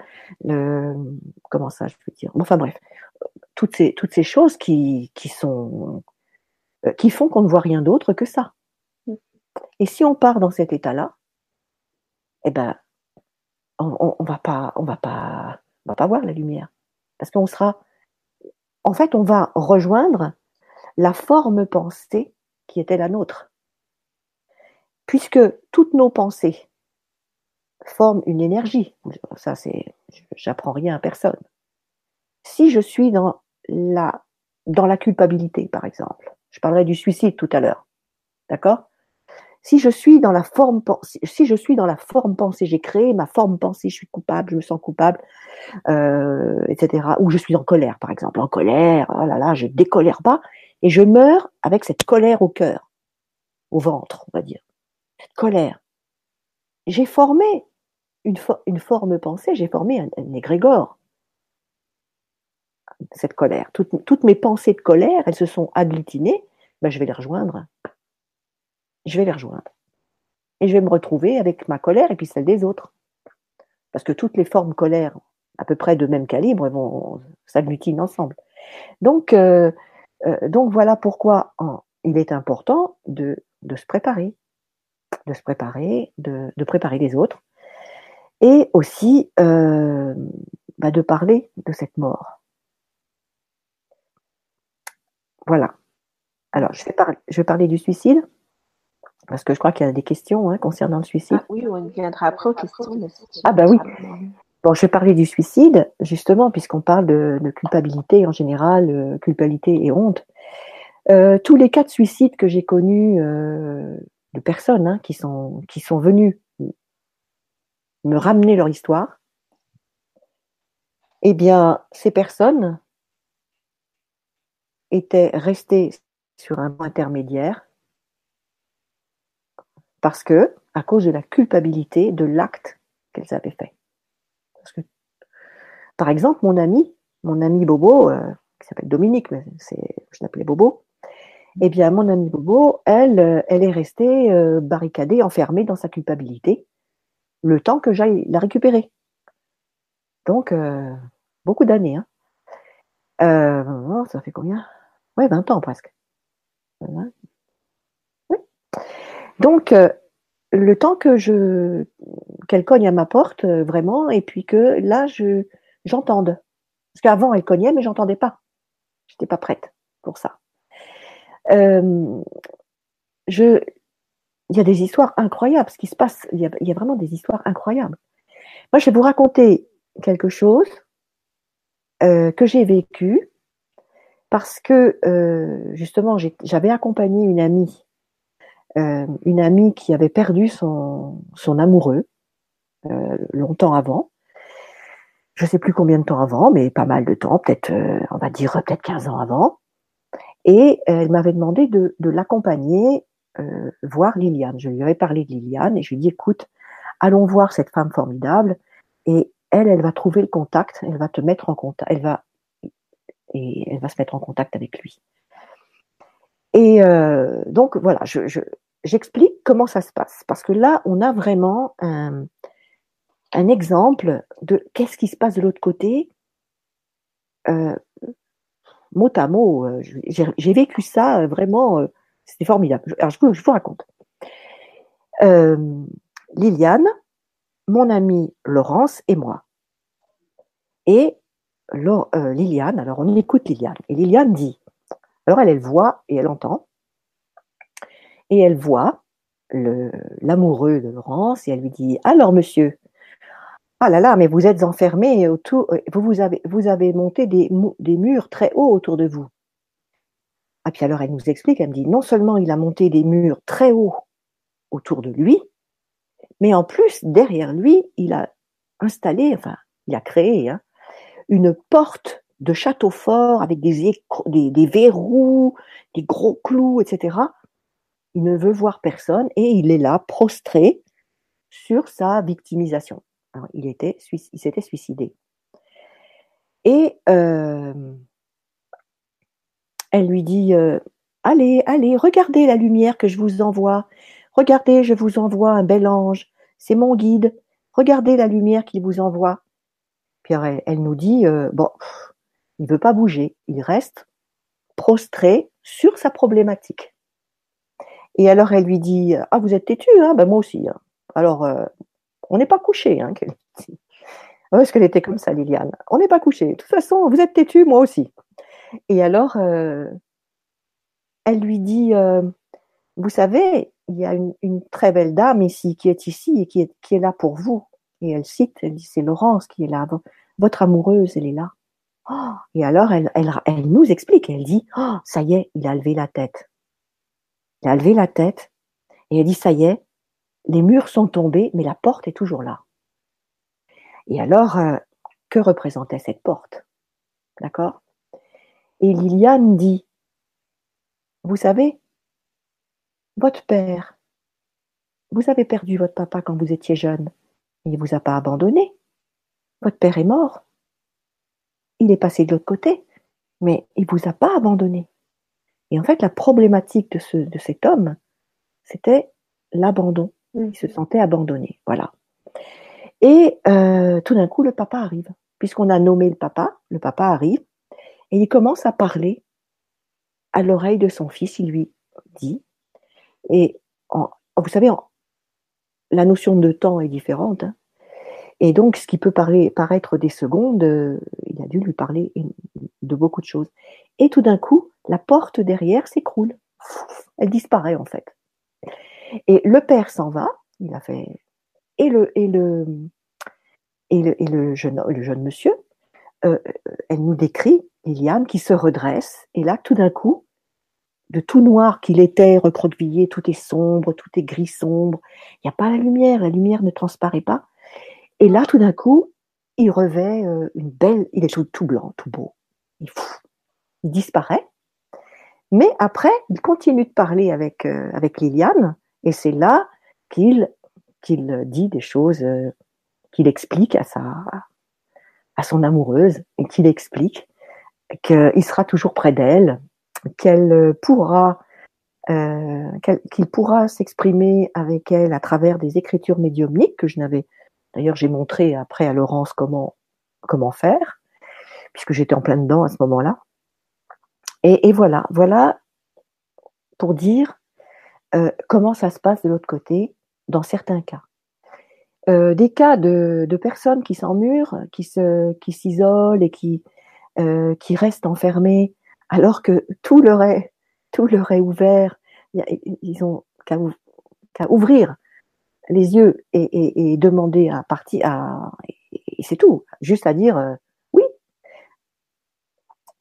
comment ça, je peux dire? Enfin bref, toutes ces, toutes ces choses qui, qui sont, euh, qui font qu'on ne voit rien d'autre que ça. Et si on part dans cet état-là, eh ben, on, on, va pas, on va pas, on va pas voir la lumière, parce qu'on sera, en fait, on va rejoindre la forme pensée qui était la nôtre, puisque toutes nos pensées forment une énergie. Ça, c'est, j'apprends rien à personne. Si je suis dans la, dans la culpabilité, par exemple, je parlerai du suicide tout à l'heure, d'accord? Si je suis dans la forme si je suis dans la forme pensée, j'ai créé ma forme pensée, je suis coupable, je me sens coupable, euh, etc. Ou je suis en colère, par exemple, en colère, oh là là, je décolère pas et je meurs avec cette colère au cœur, au ventre, on va dire, cette colère. J'ai formé une, forme pensée, j'ai formé un, un, égrégore. Cette colère, toutes, mes pensées de colère, elles se sont agglutinées, ben, je vais les rejoindre je vais les rejoindre. Et je vais me retrouver avec ma colère et puis celle des autres. Parce que toutes les formes colère, à peu près de même calibre, vont s'agglutinent ensemble. Donc, euh, euh, voilà pourquoi il est important de, se préparer, de se préparer, de, de préparer les autres, et aussi euh, bah de parler de cette mort. Voilà. Alors, je vais, parler, je vais parler du suicide. Parce que je crois qu'il y a des questions hein, concernant le suicide. Ah, oui, on viendra après aux questions. Ah bah oui. Bon, je vais parler du suicide, justement, puisqu'on parle de, culpabilité en général, euh, culpabilité et honte. Euh, tous les cas de suicide que j'ai connus euh, de personnes hein, qui, sont, venues me ramener leur histoire, eh bien, ces personnes étaient restées sur un point intermédiaire parce que, à cause de la culpabilité de l'acte qu'elles avaient fait. Par exemple, mon ami, mon ami Bobo, euh, qui s'appelle Dominique, mais je l'appelais Bobo, eh bien, mon ami Bobo, elle, euh, elle est restée euh, barricadée, enfermée dans sa culpabilité, le temps que j'aille la récupérer. Donc, beaucoup d'années. Hein. ça fait combien? Ouais, 20 ans presque. Donc, euh, le temps que je qu'elle cogne à ma porte, euh, vraiment, et puis que là, je j'entende. Parce qu'avant, elle cognait, mais j'entendais pas. J'étais pas prête pour ça. Euh, je, il y a des histoires incroyables. Ce qui se passe, il y, a, vraiment des histoires incroyables. Moi, je vais vous raconter quelque chose euh, que j'ai vécu parce que euh, justement, j'avais accompagné une amie euh, une amie qui avait perdu son, son amoureux euh, longtemps avant. Je sais plus combien de temps avant, mais pas mal de temps, peut-être, euh, on va dire peut-être 15 ans avant. Et elle m'avait demandé de, l'accompagner voir Liliane. Je lui avais parlé de Liliane et je lui ai dit, écoute, allons voir cette femme formidable et elle, elle va trouver le contact, elle va te mettre en contact, elle va et elle va se mettre en contact avec lui. Et euh, donc voilà, j'explique comment ça se passe. Parce que là, on a vraiment un, exemple de qu'est-ce qui se passe de l'autre côté. Euh, mot à mot, euh, j'ai vécu ça vraiment, c'était formidable. Alors je vous, raconte. Liliane, mon amie Laurence et moi. Et Liliane, alors on écoute Liliane. Et Liliane dit, alors elle voit et elle entend. Et elle voit l'amoureux de Laurence et elle lui dit Alors monsieur, ah là là, mais vous êtes enfermé autour, vous, vous, avez, vous avez monté des, murs très hauts autour de vous. Ah puis alors elle nous explique, elle me dit non seulement il a monté des murs très hauts autour de lui, mais en plus derrière lui il a installé, enfin il a créé hein, une porte de château fort avec des, verrous, des gros clous, etc. Il ne veut voir personne et il est là, prostré sur sa victimisation. Il était, il s'était suicidé. Et euh, elle lui dit euh, Allez, allez, regardez la lumière que je vous envoie. Regardez, je vous envoie un bel ange. C'est mon guide. Regardez la lumière qu'il vous envoie. Puis elle, nous dit euh, Bon, il ne veut pas bouger, il reste prostré sur sa problématique. Et alors elle lui dit Ah, vous êtes têtu, hein ben moi aussi. Hein. Alors, on n'est pas couché, hein, qu'elle dit. Parce qu'elle était comme ça, Liliane. On n'est pas couché. De toute façon, vous êtes têtu, moi aussi. Et alors, euh, elle lui dit euh, Vous savez, il y a une, très belle dame ici, qui est ici et qui est, qui est là pour vous. Et elle cite, elle dit C'est Laurence qui est là. Votre amoureuse, elle est là et alors, elle, elle, nous explique, elle dit, oh, ça y est, il a levé la tête. Il a levé la tête et elle dit, ça y est, les murs sont tombés, mais la porte est toujours là. Et alors, euh, que représentait cette porte? D'accord? Et Liliane dit, vous savez, votre père, vous avez perdu votre papa quand vous étiez jeune. Il ne vous a pas abandonné. Votre père est mort il est passé de l'autre côté, mais il vous a pas abandonné. Et en fait, la problématique de, ce, de cet homme, c'était l'abandon. Il se sentait abandonné. Voilà. Et euh, tout d'un coup, le papa arrive. Puisqu'on a nommé le papa, le papa arrive et il commence à parler à l'oreille de son fils. Il lui dit, et vous savez, la notion de temps est différente. Hein. Et donc, ce qui peut paraître des secondes, euh, il a dû lui parler de beaucoup de choses. Et tout d'un coup, la porte derrière s'écroule. Elle disparaît en fait. Et le père s'en va. Il a fait. Et le, et le, et le, et le, jeune, monsieur, euh, elle nous décrit Liliane qui se redresse. Et là, tout d'un coup, de tout noir qu'il était, recroquevillé, tout est sombre, tout est gris sombre. Il n'y a pas la lumière, la lumière ne transparaît pas. Et là, tout d'un coup, il revêt euh, une belle, il est tout, blanc, tout beau. Il, disparaît. Mais après, il continue de parler avec, euh, avec Liliane, et c'est là qu'il qu'il dit des choses, euh, qu'il explique à, sa, à son amoureuse, qu'il explique qu'il sera toujours près d'elle, qu'elle pourra qu'il pourra s'exprimer avec elle à travers des écritures médiumniques que je n'avais D'ailleurs, j'ai montré après à Laurence comment, comment faire, puisque j'étais en plein dedans à ce moment-là. Et, voilà, voilà pour dire euh, comment ça se passe de l'autre côté dans certains cas? Euh, des cas de, personnes qui s'emmurent, qui qui s'isolent et qui, euh, qui restent enfermées, alors que tout leur est, tout leur est ouvert. Ils ont qu'à ouvrir les yeux et, demander à partir et c'est tout, juste à dire oui.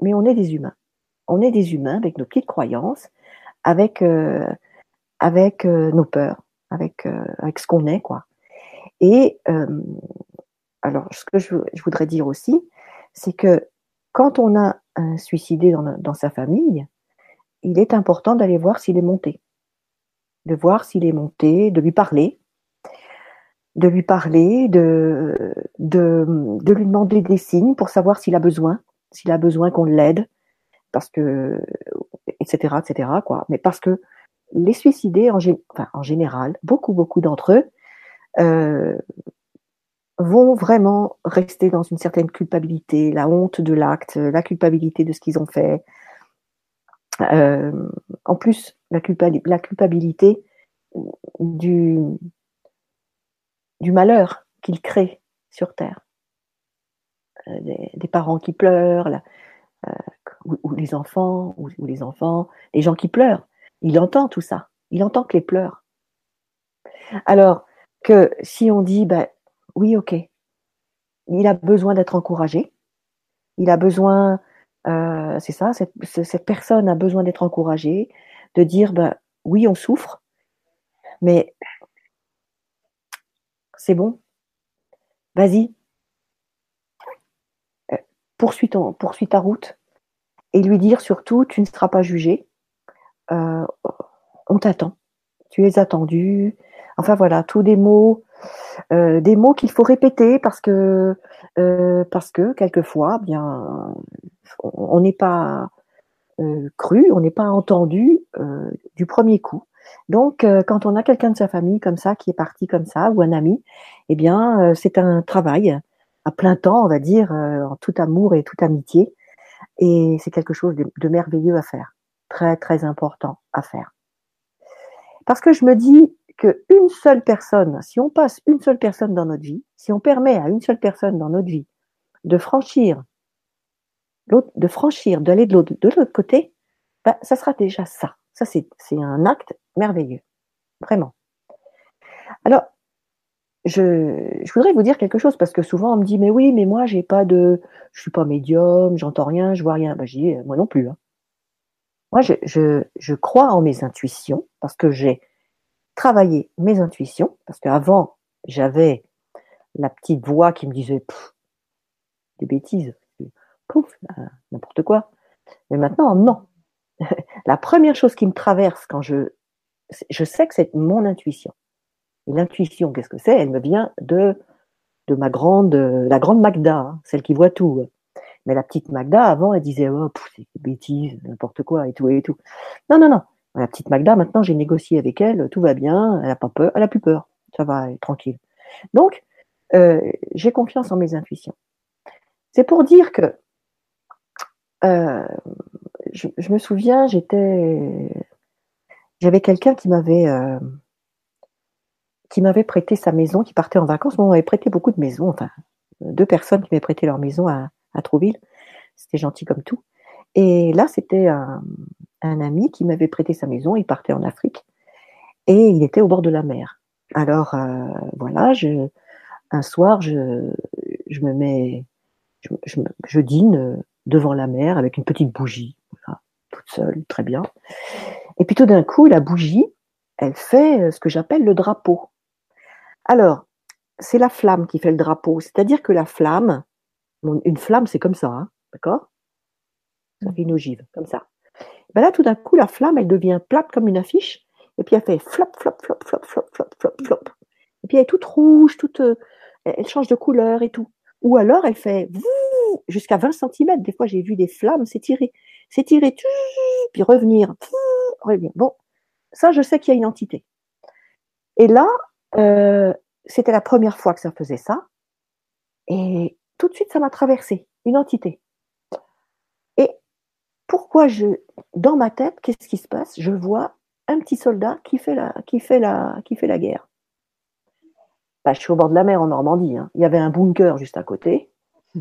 Mais on est des humains. On est des humains avec nos petites croyances, avec avec euh, nos peurs, avec avec ce qu'on est quoi. Et alors ce que je, voudrais dire aussi, c'est que quand on a un suicidé dans, dans sa famille, il est important d'aller voir s'il est monté, de voir s'il est monté, de lui parler, de lui parler, de, de, de, lui demander des signes pour savoir s'il a besoin, s'il a besoin qu'on l'aide, parce que etc., etc. Quoi. Mais parce que les suicidés, en, général, beaucoup, beaucoup d'entre eux euh, vont vraiment rester dans une certaine culpabilité, la honte de l'acte, la culpabilité de ce qu'ils ont fait. Euh, en plus, la, culpabilité du, malheur qu'ils créent sur Terre. Euh, des, parents qui pleurent, ou, les enfants, ou, les enfants, les gens qui pleurent. Il entend tout ça. Il entend que les pleurs. Alors que si on dit, ben, oui, ok, il a besoin d'être encouragé, il a besoin, euh, c'est ça, cette, personne a besoin d'être encouragée, de dire, ben, oui, on souffre, mais c'est bon, vas-y, ton, poursuis ta route, et lui dire surtout, tu ne seras pas jugé, euh, on t'attend, tu es attendu, enfin voilà, tous des mots, euh, des mots qu'il faut répéter parce que, euh, parce que quelquefois, bien, on n'est pas cru, on n'est pas entendu du premier coup. Donc, quand on a quelqu'un de sa famille comme ça qui est parti comme ça ou un ami, eh bien, c'est un travail à plein temps, on va dire, en tout amour et toute amitié, et c'est quelque chose de, merveilleux à faire, très très important à faire. Parce que je me dis qu'une seule personne, si on passe une seule personne dans notre vie, si on permet à une seule personne dans notre vie de franchir, de franchir, d'aller de l'autre, côté, ben, ça sera déjà ça. Ça, c'est, un acte merveilleux. Vraiment. Alors, je, je, voudrais vous dire quelque chose parce que souvent on me dit mais oui mais moi j'ai pas de je suis pas médium j'entends rien je vois rien bah, dis moi non plus hein. Moi je, crois en mes intuitions parce que j'ai travaillé mes intuitions parce qu'avant j'avais la petite voix qui me disait des bêtises pouf n'importe quoi. Mais maintenant non. La première chose qui me traverse quand je je sais que c'est mon intuition. L'intuition, qu'est-ce que c'est? Elle me vient de, de ma grande, la grande Magda, hein, celle qui voit tout. Mais la petite Magda, avant, elle disait, oh, c'est bêtises, n'importe quoi, et tout, et tout. Non, non, non. La petite Magda, maintenant, j'ai négocié avec elle, tout va bien, elle a pas peur, elle a plus peur. Ça va, tranquille. Donc, euh, j'ai confiance en mes intuitions. C'est pour dire que euh, je, je, me souviens, j'étais, j'avais quelqu'un qui m'avait euh, qui m'avait prêté sa maison, qui partait en vacances. on m'avait prêté beaucoup de maisons, enfin, deux personnes qui m'avaient prêté leur maison à, à Trouville. C'était gentil comme tout. Et là, c'était un, ami qui m'avait prêté sa maison. Il partait en Afrique et il était au bord de la mer. Alors, euh, voilà, je, un soir, je, me mets, je, je, dîne devant la mer avec une petite bougie, toute seule, très bien. Et puis tout d'un coup, la bougie, elle fait ce que j'appelle le drapeau. Alors, c'est la flamme qui fait le drapeau. C'est-à-dire que la flamme, une flamme, c'est comme ça, hein, d'accord? Ça fait une ogive, comme ça. Ben là, tout d'un coup, la flamme, elle devient plate comme une affiche, et puis elle fait flop, flop, flop, flop, flop, flop, flop, flop. Et puis elle est toute rouge, toute, euh, elle change de couleur et tout. Ou alors elle fait jusqu'à 20 cm. Des fois, j'ai vu des flammes s'étirer, s'étirer, puis revenir, revenir. Bon, ça, je sais qu'il y a une entité. Et là, euh, c'était la première fois que ça faisait ça. Et tout de suite, ça m'a traversé, une entité. Et pourquoi je, dans ma tête, qu'est-ce qui se passe? Je vois un petit soldat qui fait la, qui fait la, qui fait la guerre. Bah, je suis au bord de la mer en Normandie. Hein. Il y avait un bunker juste à côté.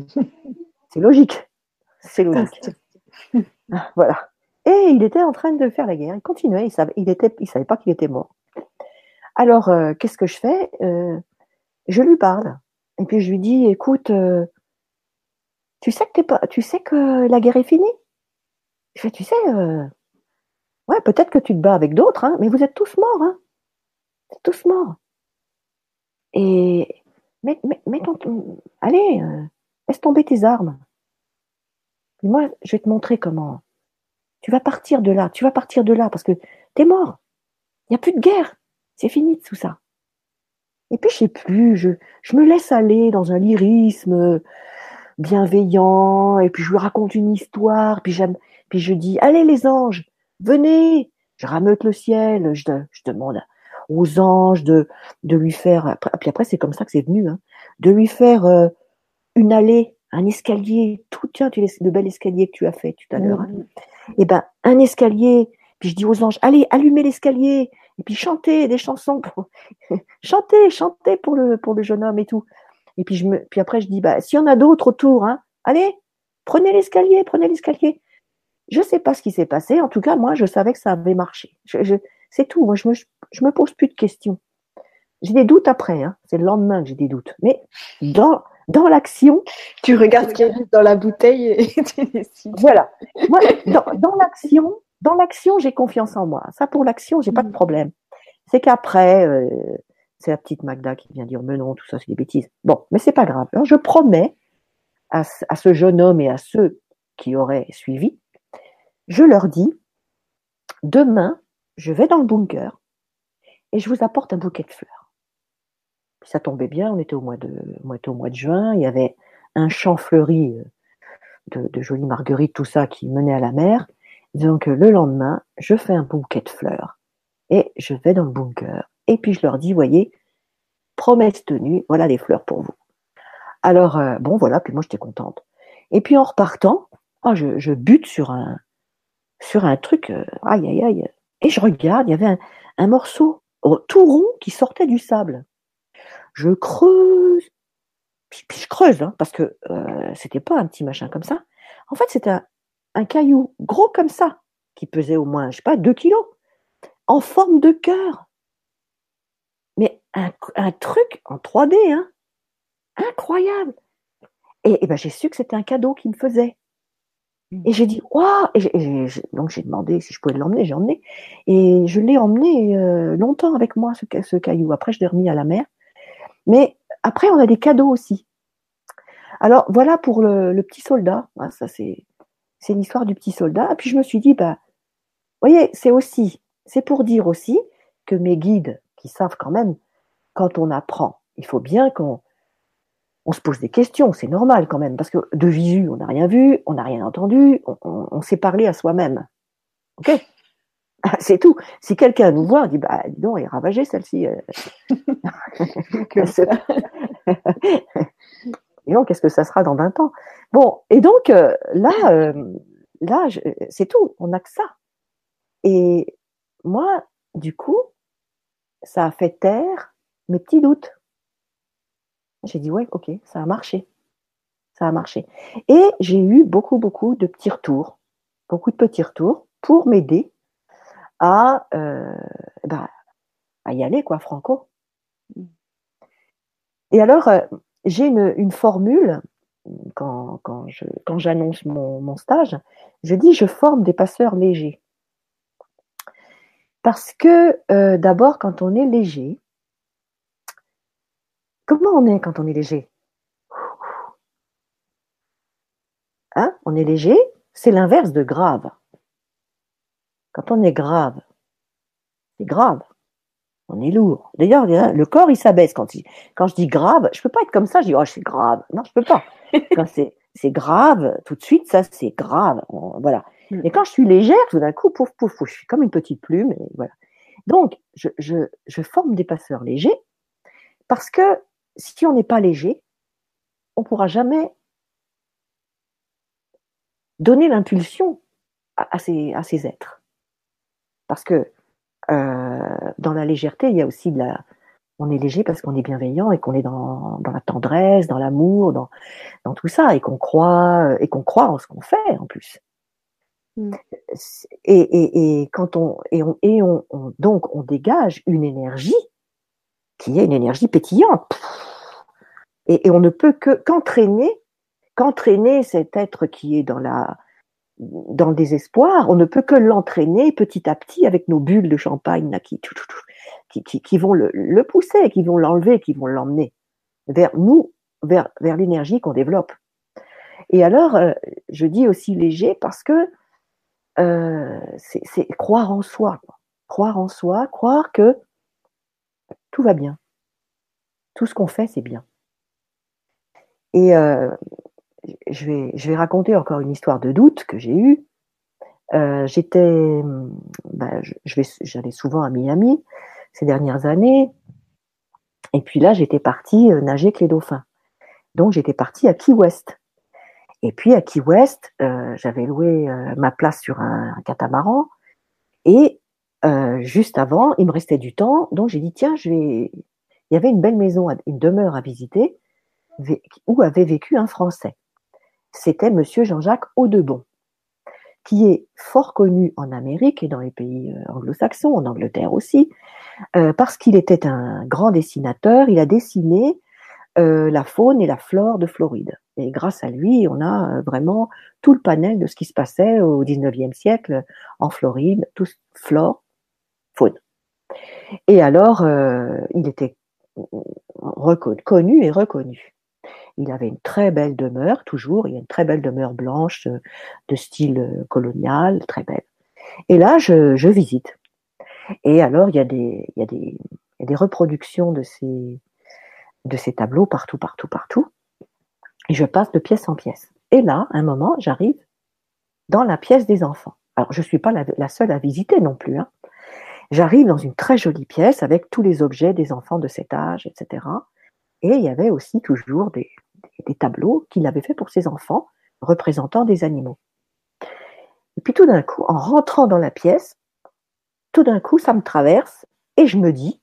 C'est logique. C'est logique. voilà. Et il était en train de faire la guerre. Il continuait. Il savait, il était, il savait pas qu'il était mort. Alors, euh, qu'est-ce que je fais? Euh, Je lui parle. Et puis je lui dis, écoute, euh, tu sais que pas, tu sais que la guerre est finie? Je fais, tu sais, ouais, peut-être que tu te bats avec d'autres, hein, mais vous êtes tous morts, hein. Vous êtes tous morts. Et mais, ton, allez, laisse tomber tes armes. moi, je vais te montrer comment. Tu vas partir de là, tu vas partir de là parce que t'es mort. Il n'y a plus de guerre. C'est fini tout ça. Et puis je sais plus, je, je me laisse aller dans un lyrisme bienveillant, et puis je lui raconte une histoire, puis j'aime, puis je dis, allez les anges, venez, je rameute le ciel, je, je demande aux anges de, de lui faire, puis après c'est comme ça que c'est venu, hein, de lui faire euh, une allée, un escalier, tout, tiens, tu, le bel escalier que tu as fait tout à l'heure, hein. et eh ben un escalier, puis je dis aux anges, allez, allumez l'escalier, et puis chantez des chansons, pour... chantez, chantez pour le, pour le jeune homme et tout. Et puis, je me, puis après, je dis, bah, s'il y en a d'autres autour, hein, allez, prenez l'escalier, prenez l'escalier. Je ne sais pas ce qui s'est passé. En tout cas, moi, je savais que ça avait marché. Je, c'est tout. Moi, je me, je me pose plus de questions. J'ai des doutes après. Hein. C'est le lendemain que j'ai des doutes. Mais dans, dans l'action. Tu regardes ce qu'il y a dans la bouteille et tu décides. Voilà. Moi, dans, dans l'action, dans l'action, j'ai confiance en moi. Ça, pour l'action, j'ai pas de mm. problème. C'est qu'après, euh, c'est la petite Magda qui vient dire mais non, tout ça, c'est des bêtises. Bon, mais c'est pas grave. Alors, je promets à, à ce jeune homme et à ceux qui auraient suivi, je leur dis demain, je vais dans le bunker et je vous apporte un bouquet de fleurs. ça tombait bien, on était au mois de, on était au mois de juin, il y avait un champ fleuri euh, de, de jolies marguerites, tout ça qui menait à la mer. Donc le lendemain, je fais un bouquet de fleurs et je vais dans le bunker. Et puis je leur dis, voyez, promesse tenue, voilà les fleurs pour vous. Alors euh, bon voilà, puis moi j'étais contente. Et puis en repartant, oh, je, bute sur un sur un truc, euh, aïe aïe aïe. Et je regarde, il y avait un, morceau tout rond qui sortait du sable. Je creuse, puis, je creuse, hein, parce que euh, c'était pas un petit machin comme ça. En fait, c'était un, un caillou gros comme ça, qui pesait au moins, je sais pas, 2 kilos, en forme de cœur. Mais un, truc en 3D, hein incroyable. Et, ben j'ai su que c'était un cadeau qu'il me faisait. Et j'ai dit, waouh et, Donc j'ai demandé si je pouvais l'emmener, j'ai emmené. Et je l'ai emmené euh, longtemps avec moi, ce, ce caillou. Après, je l'ai remis à la mer. Mais après, on a des cadeaux aussi. Alors voilà pour le, petit soldat. Ah, ça, c'est c'est l'histoire du petit soldat. Et puis je me suis dit, bah, voyez, c'est aussi, c'est pour dire aussi que mes guides, qui savent quand même, quand on apprend, il faut bien qu'on on se pose des questions, c'est normal quand même, parce que de visu, on n'a rien vu, on n'a rien entendu, on, s'est parlé à soi-même. Ok? C'est tout. Si quelqu'un nous voit, on dit, bah, dis donc, elle est ravagée celle-ci. Et donc, qu'est-ce que ça sera dans 20 ans? Bon, et donc, euh, là, euh, là c'est tout, on n'a que ça. Et moi, du coup, ça a fait taire mes petits doutes. J'ai dit, ouais, ok, ça a marché. Ça a marché. Et j'ai eu beaucoup, beaucoup de petits retours, beaucoup de petits retours pour m'aider à, euh, bah, à y aller, quoi, franco. Et alors, j'ai une, formule quand, j'annonce mon, stage, je dis je forme des passeurs légers. Parce que euh, d'abord, quand on est léger, comment on est quand on est léger? Hein? On est léger, c'est l'inverse de grave. Quand on est grave, c'est grave. On est lourd. D'ailleurs, le corps, il s'abaisse. Quand, quand je dis grave, je peux pas être comme ça, je dis, oh, c'est grave. Non, je peux pas. quand c'est grave, tout de suite, ça, c'est grave. voilà. Mm. Et quand je suis légère, tout d'un coup, pouf, pouf, pouf, je suis comme une petite plume. Et voilà. Donc, je, je, je forme des passeurs légers parce que si on n'est pas léger, on ne pourra jamais donner l'impulsion à, ces, à ces êtres. Parce que euh, dans la légèreté, il y a aussi de la. On est léger parce qu'on est bienveillant et qu'on est dans, dans, la tendresse, dans l'amour, dans, dans tout ça, et qu'on croit et qu'on croit en ce qu'on fait en plus. Mm. Et, et, et, quand on et on et on, donc on dégage une énergie qui est une énergie pétillante. Et, et on ne peut que qu'entraîner qu'entraîner cet être qui est dans la dans le désespoir, on ne peut que l'entraîner petit à petit avec nos bulles de champagne qui, qui, qui, vont le, le, pousser, qui vont l'enlever, qui vont l'emmener vers nous, vers, vers l'énergie qu'on développe. Et alors, euh, je dis aussi léger parce que euh, c'est croire en soi. Croire en soi, croire que tout va bien. Tout ce qu'on fait, c'est bien. Et euh, je vais, raconter encore une histoire de doute que j'ai eue. j'étais, bah, j'allais souvent à Miami ces dernières années. Et puis là, j'étais partie nager avec les dauphins. Donc j'étais partie à Key West. Et puis à Key West, euh, j'avais loué euh, ma place sur un, catamaran. Et euh, juste avant, il me restait du temps, donc j'ai dit tiens, je vais. Il y avait une belle maison, une demeure à visiter, où avait vécu un Français. C'était Monsieur Jean-Jacques Audebon, qui est fort connu en Amérique et dans les pays anglo-saxons, en Angleterre aussi, parce qu'il était un grand dessinateur. Il a dessiné euh, la faune et la flore de Floride. Et grâce à lui, on a euh, vraiment tout le panel de ce qui se passait au XIXe siècle en Floride, tout flore, faune. Et alors, euh, il était connu et reconnu. Il avait une très belle demeure, toujours, il y a une très belle demeure blanche de style colonial, très belle. Et là, je, visite. Et alors, il y a des, reproductions de ces, de ces tableaux partout, partout, partout. Et je passe de pièce en pièce. Et là, à un moment, j'arrive dans la pièce des enfants. Alors, je ne suis pas la, seule à visiter non plus. Hein. J'arrive dans une très jolie pièce avec tous les objets des enfants de cet âge, etc. Et il y avait aussi toujours des, des tableaux qu'il avait fait pour ses enfants, représentant des animaux. Et puis tout d'un coup, en rentrant dans la pièce, tout d'un coup, ça me traverse et je me dis,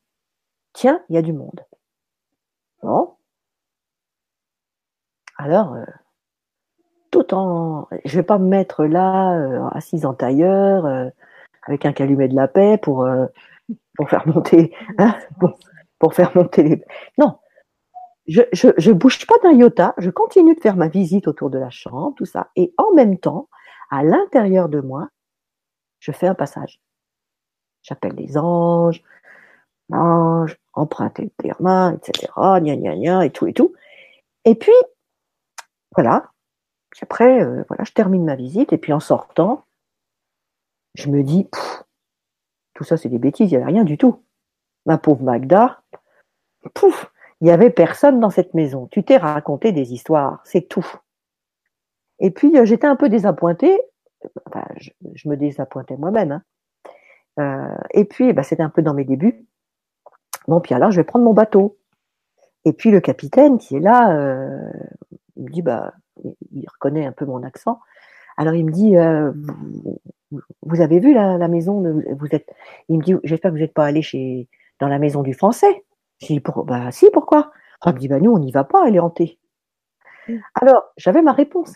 tiens, il y a du monde. Bon. Alors, euh, tout en. Je vais pas me mettre là, euh, assise en tailleur, euh, avec un calumet de la paix pour, pour faire monter. Hein, pour, faire monter les. Non. Je, je, bouge pas d'un iota, je continue de faire ma visite autour de la chambre, tout ça. Et en même temps, à l'intérieur de moi, je fais un passage. J'appelle les anges, mange, emprunter le terrain, etc., gna gna gna, et tout et tout. Et puis, voilà. après, euh, voilà, je termine ma visite, et puis en sortant, je me dis, tout ça c'est des bêtises, il n'y avait rien du tout. Ma pauvre Magda, pouf, il n'y avait personne dans cette maison. Tu t'es raconté des histoires, c'est tout. Et puis euh, j'étais un peu désappointée, je, me désappointais moi-même. Hein. Euh, et puis bah, c'était un peu dans mes débuts. Bon, puis alors, je vais prendre mon bateau. Et puis le capitaine qui est là, euh, il me dit, bah, il reconnaît un peu mon accent. Alors il me dit, vous, avez vu la, maison de, vous êtes, il me dit, j'espère que vous n'êtes pas allé chez dans la maison du Français. Je dis, pour, bah si, pourquoi? Il me dit, bah nous on n'y va pas, elle est hantée. Mm. Alors j'avais ma réponse.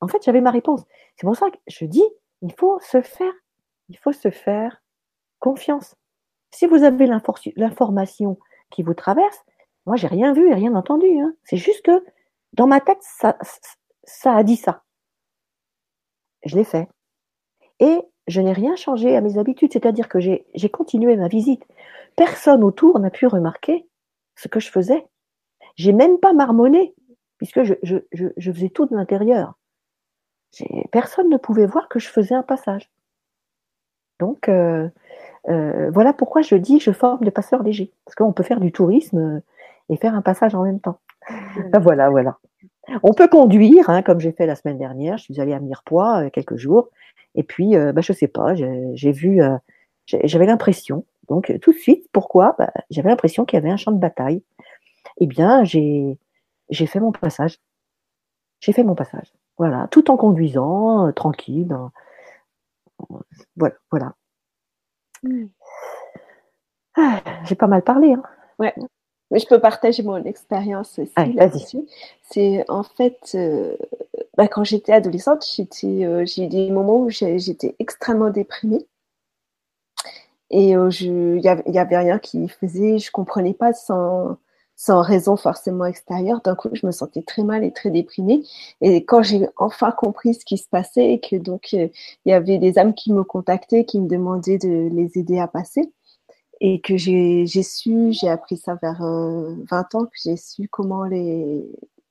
En fait, j'avais ma réponse. C'est pour ça que je dis, il faut se faire, il faut se faire confiance. Si vous avez l'information qui vous traverse, moi j'ai rien vu et rien entendu. Hein. C'est juste que dans ma tête, ça, ça a dit ça. Je l'ai fait. Et je n'ai rien changé à mes habitudes, c'est-à-dire que j'ai continué ma visite. Personne autour n'a pu remarquer ce que je faisais. J'ai même pas marmonné, puisque je, je faisais tout de l'intérieur. Personne ne pouvait voir que je faisais un passage. Donc, euh, euh, voilà pourquoi je dis je forme des passeurs légers. Parce qu'on peut faire du tourisme euh, et faire un passage en même temps. Voilà, voilà. On peut conduire, hein, comme j'ai fait la semaine dernière. Je suis allée à Mirepoix quelques jours. Et puis, euh, ben, je sais pas, j'ai vu, j'avais l'impression. Donc, tout de suite, pourquoi? Ben, J'avais l'impression qu'il y avait un champ de bataille. Eh bien, j'ai fait mon passage. J'ai fait mon passage. Voilà, tout en conduisant, tranquille. Voilà, voilà. Hmm. Ah, j'ai pas mal parlé. Hein. Ouais. Mais je peux partager mon expérience aussi là-dessus. C'est en fait, euh, bah, quand j'étais adolescente, euh, j'ai eu des moments où j'étais extrêmement déprimée. Et euh, il n'y avait, avait rien qui faisait, je comprenais pas sans, sans raison forcément extérieure. D'un coup, je me sentais très mal et très déprimée. Et quand j'ai enfin compris ce qui se passait et que donc euh, il y avait des âmes qui me contactaient, qui me demandaient de les aider à passer, et que j'ai su, j'ai appris ça vers 20 euh, ans, que j'ai su comment les,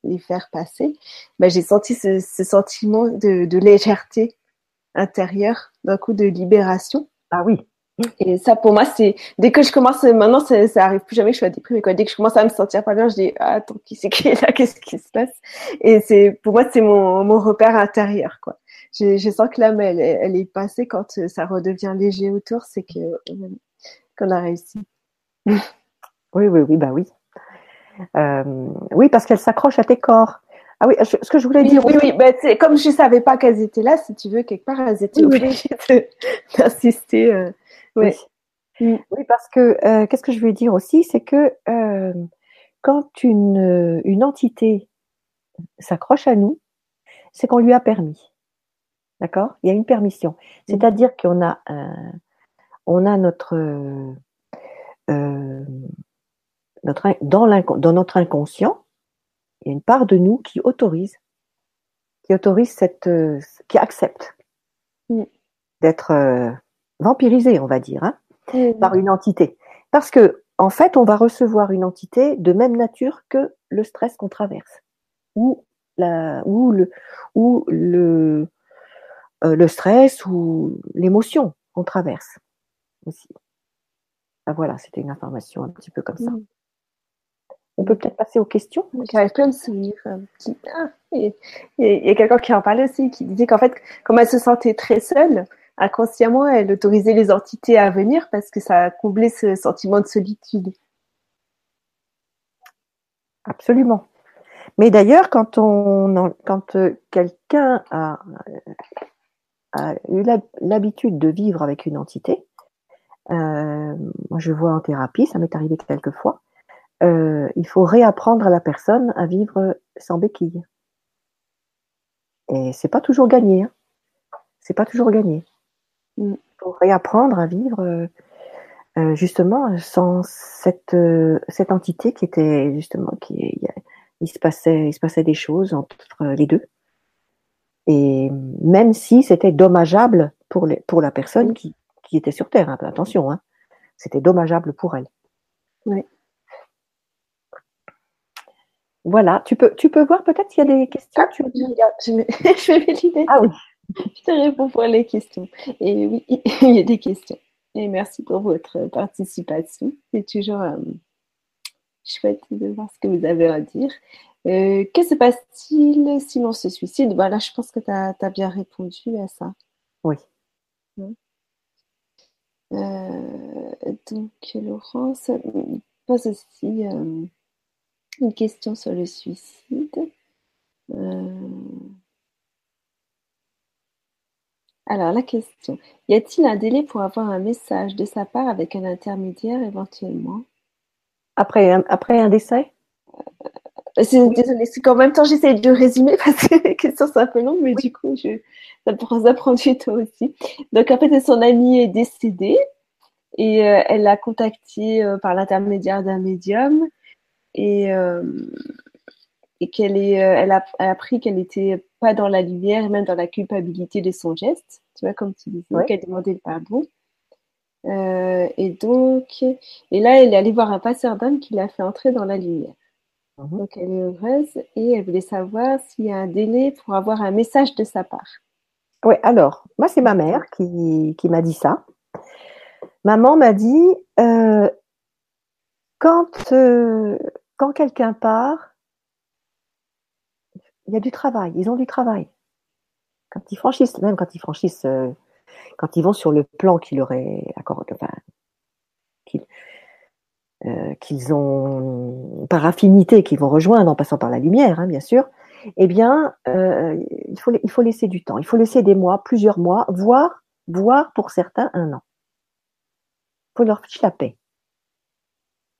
les faire passer, ben, j'ai senti ce, ce sentiment de, de légèreté intérieure, d'un coup de libération. Ah oui, et ça, pour moi, c'est dès que je commence, maintenant, ça, ça arrive plus jamais que je sois déprimée. Quoi. Dès que je commence à me sentir pas bien, je dis ah, attends, qui c'est qui est là? Qu'est-ce qui se passe? Et c'est pour moi, c'est mon, mon repère intérieur. Quoi. je, sens que l'âme, elle, elle, est passée quand ça redevient léger autour, c'est que qu'on a réussi. Oui, oui, oui, bah oui. Euh, oui, parce qu'elle s'accroche à tes corps. Ah oui, ce que je voulais dire. Oui, oui, bah, comme je ne savais pas qu'elles étaient là, si tu veux, quelque part, elles étaient obligées d'insister. Euh, oui. Mm. oui, parce que euh, qu'est-ce que je voulais dire aussi, c'est que quand une, une entité s'accroche à nous, c'est qu'on lui a permis. D'accord? Il y a une permission. Mm. C'est-à-dire qu'on a, on a notre, notre, dans, notre inconscient, il y a une part de nous qui autorise, qui autorise cette, euh, qui accepte mm. d'être euh, vampirisé, on va dire, hein, mm. par une entité. Parce que, en fait, on va recevoir une entité de même nature que le stress qu'on traverse, ou la, ou le, ou le, euh, le stress ou l'émotion qu'on traverse aussi. Ah, voilà, c'était une information un petit peu comme ça. Mm. On peut peut-être passer aux questions. J'arrive plein de souvenirs. Ah, il y a quelqu'un qui en parlait aussi, qui disait qu'en fait, comme elle se sentait très seule, inconsciemment, elle autorisait les entités à venir parce que ça a comblé ce sentiment de solitude. Absolument. Mais d'ailleurs, quand euh, quelqu'un a, a, eu l'habitude de vivre avec une entité, euh, moi je vois en thérapie, ça m'est arrivé quelques fois, euh, il faut réapprendre à la personne à vivre sans béquille. Et c'est pas toujours gagné. Hein. C'est pas toujours gagné. Mm. Faut réapprendre à vivre euh, euh, justement sans cette, cette entité qui était justement qui il se passait il se passait des choses entre les deux. Et même si c'était dommageable pour les, pour la personne qui, qui était sur Terre, hein, attention, hein, c'était dommageable pour elle. Oui. Voilà, tu peux, tu peux voir peut-être s'il y a des questions. Ah, je, je, vais Ah oui. Je te réponds pour les questions. Et oui, il y a des questions. Et merci pour votre participation. C'est toujours euh, chouette de voir ce que vous avez à dire. Euh, que se passe-t-il si l'on se suicide? Voilà, je pense que tu as, bien répondu à ça. Oui. Euh, donc, Laurence pose aussi une question sur le suicide. Euh, alors, la question. Y a-t-il un délai pour avoir un message de sa part avec un intermédiaire éventuellement? Après un, après un décès euh, Désolée, c'est qu'en même temps, j'essaie de résumer parce que la question c'est un peu longue, mais du coup, je, ça, prend, ça prend du temps aussi. Donc, en fait, son ami est décédé et euh, elle l'a contacté par l'intermédiaire d'un médium et, euh, et qu'elle est, euh, elle a, appris qu'elle n'était pas dans la lumière, même dans la culpabilité de son geste, tu vois, comme tu disais, qu'elle demandait le pardon. Euh, et donc, et là, elle est allée voir un passeur d'âme qui l'a fait entrer dans la lumière. Mhm. Donc, elle est heureuse et elle voulait savoir s'il y a un délai pour avoir un message de sa part. Oui, alors, moi, c'est ma mère qui, qui m'a dit ça. Maman m'a dit, euh, quand, euh, quand quelqu'un part, il y a du travail, ils ont du travail. Quand ils franchissent, même quand ils franchissent, euh, quand ils vont sur le plan qui leur accordé, euh, qu'ils ont par affinité, qu'ils vont rejoindre en passant par la lumière, hein, bien sûr, eh bien, euh, il, faut, il faut laisser du temps. Il faut laisser des mois, plusieurs mois, voire, voire pour certains un an. Il faut leur ficher la paix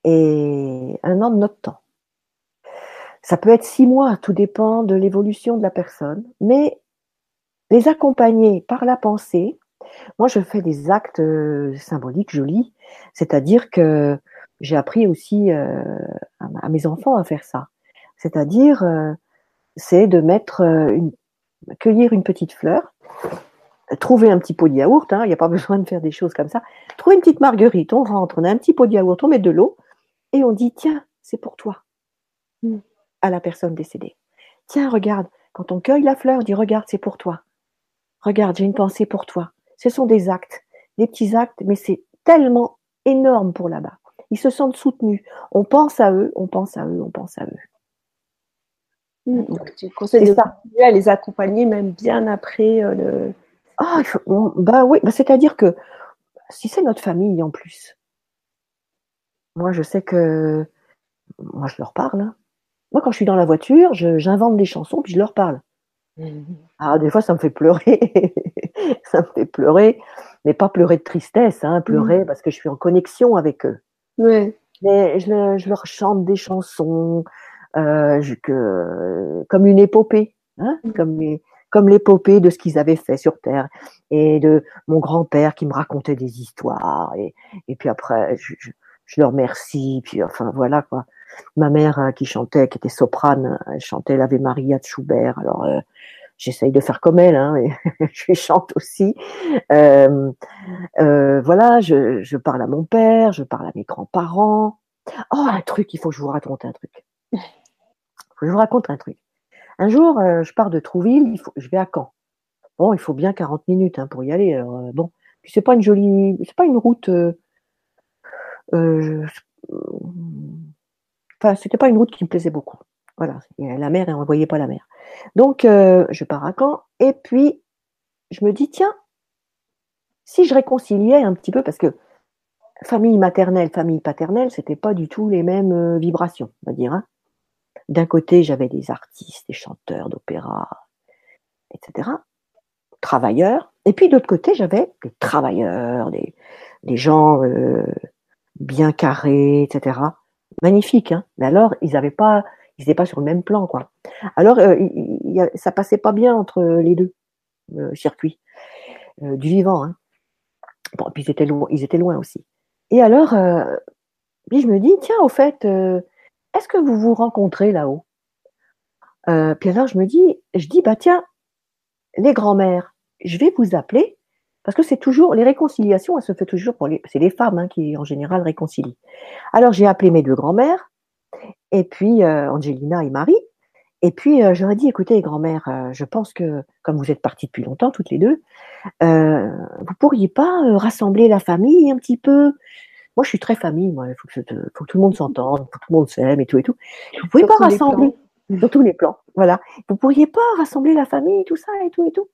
et un an de notre temps. Ça peut être six mois, tout dépend de l'évolution de la personne, mais les accompagner par la pensée. Moi, je fais des actes euh, symboliques jolis, c'est-à-dire que j'ai appris aussi euh, à mes enfants à faire ça. C'est-à-dire, euh, c'est de mettre une, cueillir une petite fleur, trouver un petit pot de yaourt, hein, il n'y a pas besoin de faire des choses comme ça. Trouver une petite marguerite, on rentre, on a un petit pot de yaourt, on met de l'eau, et on dit tiens, c'est pour toi hmm. À la personne décédée. Tiens, regarde, quand on cueille la fleur, dit regarde, c'est pour toi. Regarde, j'ai une pensée pour toi. Ce sont des actes, des petits actes, mais c'est tellement énorme pour là-bas. Ils se sentent soutenus. On pense à eux, on pense à eux, on pense à eux. Mmh. Donc, tu conseilles de continuer à les accompagner même bien après le. Ah, bah oui, bah, c'est-à-dire que si c'est notre famille en plus, moi je sais que moi je leur parle. Hein. Moi quand je suis dans la voiture, j'invente des chansons puis je leur parle. Mmh. Ah, des fois ça me fait pleurer, ça me fait pleurer, mais pas pleurer de tristesse, hein, pleurer mmh. parce que je suis en connexion avec eux. Ouais. Mais je, je, leur chante des chansons euh, que, comme une épopée, hein, comme comme l'épopée de ce qu'ils avaient fait sur Terre et de mon grand-père qui me racontait des histoires et, et puis après je, je, le remercie puis enfin voilà quoi. Ma mère euh, qui chantait, qui était soprane, elle chantait l'Ave Maria de Schubert. Alors euh, j'essaye de faire comme elle, hein, et je chante aussi. Euh, euh, voilà, je, parle à mon père, je parle à mes grands-parents. Oh, un truc, il faut que je vous raconte un truc. Il faut que je vous raconte un truc. Un jour, euh, je pars de Trouville, il faut, je vais à Caen. Bon, il faut bien 40 minutes hein, pour y aller. Alors, euh, bon, puis c'est pas une jolie, c'est pas une route. Euh, euh, c'était pas une route qui me plaisait beaucoup. Voilà, la mer et on ne voyait pas la mer. Donc, je pars à Caen et puis je me dis tiens, si je réconciliais un petit peu parce que famille maternelle, famille paternelle, c'était pas du tout les mêmes vibrations, on va dire. Hein. D'un côté, j'avais des artistes, des chanteurs d'opéra, etc., travailleurs. Et puis d'autre côté, j'avais des travailleurs, des, des gens euh, bien carrés, etc. Magnifique, hein Mais alors, ils n'avaient pas, ils n'étaient pas sur le même plan, quoi. Alors, euh, ça passait pas bien entre les deux euh, circuits du vivant. Hein. Bon, puis ils étaient loin, aussi. Et alors, puis je me dis, tiens, au fait, est-ce que vous vous rencontrez là-haut? Euh, Puis alors je me dis, je dis, bah tiens, les grands-mères, je vais vous appeler, parce que c'est toujours, les réconciliations, elles se font toujours pour les, c'est les femmes hein, qui en général réconcilient. Alors j'ai appelé mes deux grands-mères, et puis euh, Angelina et Marie, et puis euh, j'aurais dit, écoutez, grand-mère, euh, je pense que comme vous êtes parties depuis longtemps toutes les deux, euh, vous pourriez pas rassembler la famille un petit peu? Moi, je suis très famille, moi. Il faut que, faut que tout le monde s'entende, faut que tout le monde s'aime et tout et tout. Vous pouvez pas rassembler sur tous les plans. Voilà. Vous pourriez pas rassembler la famille, tout ça et tout et tout.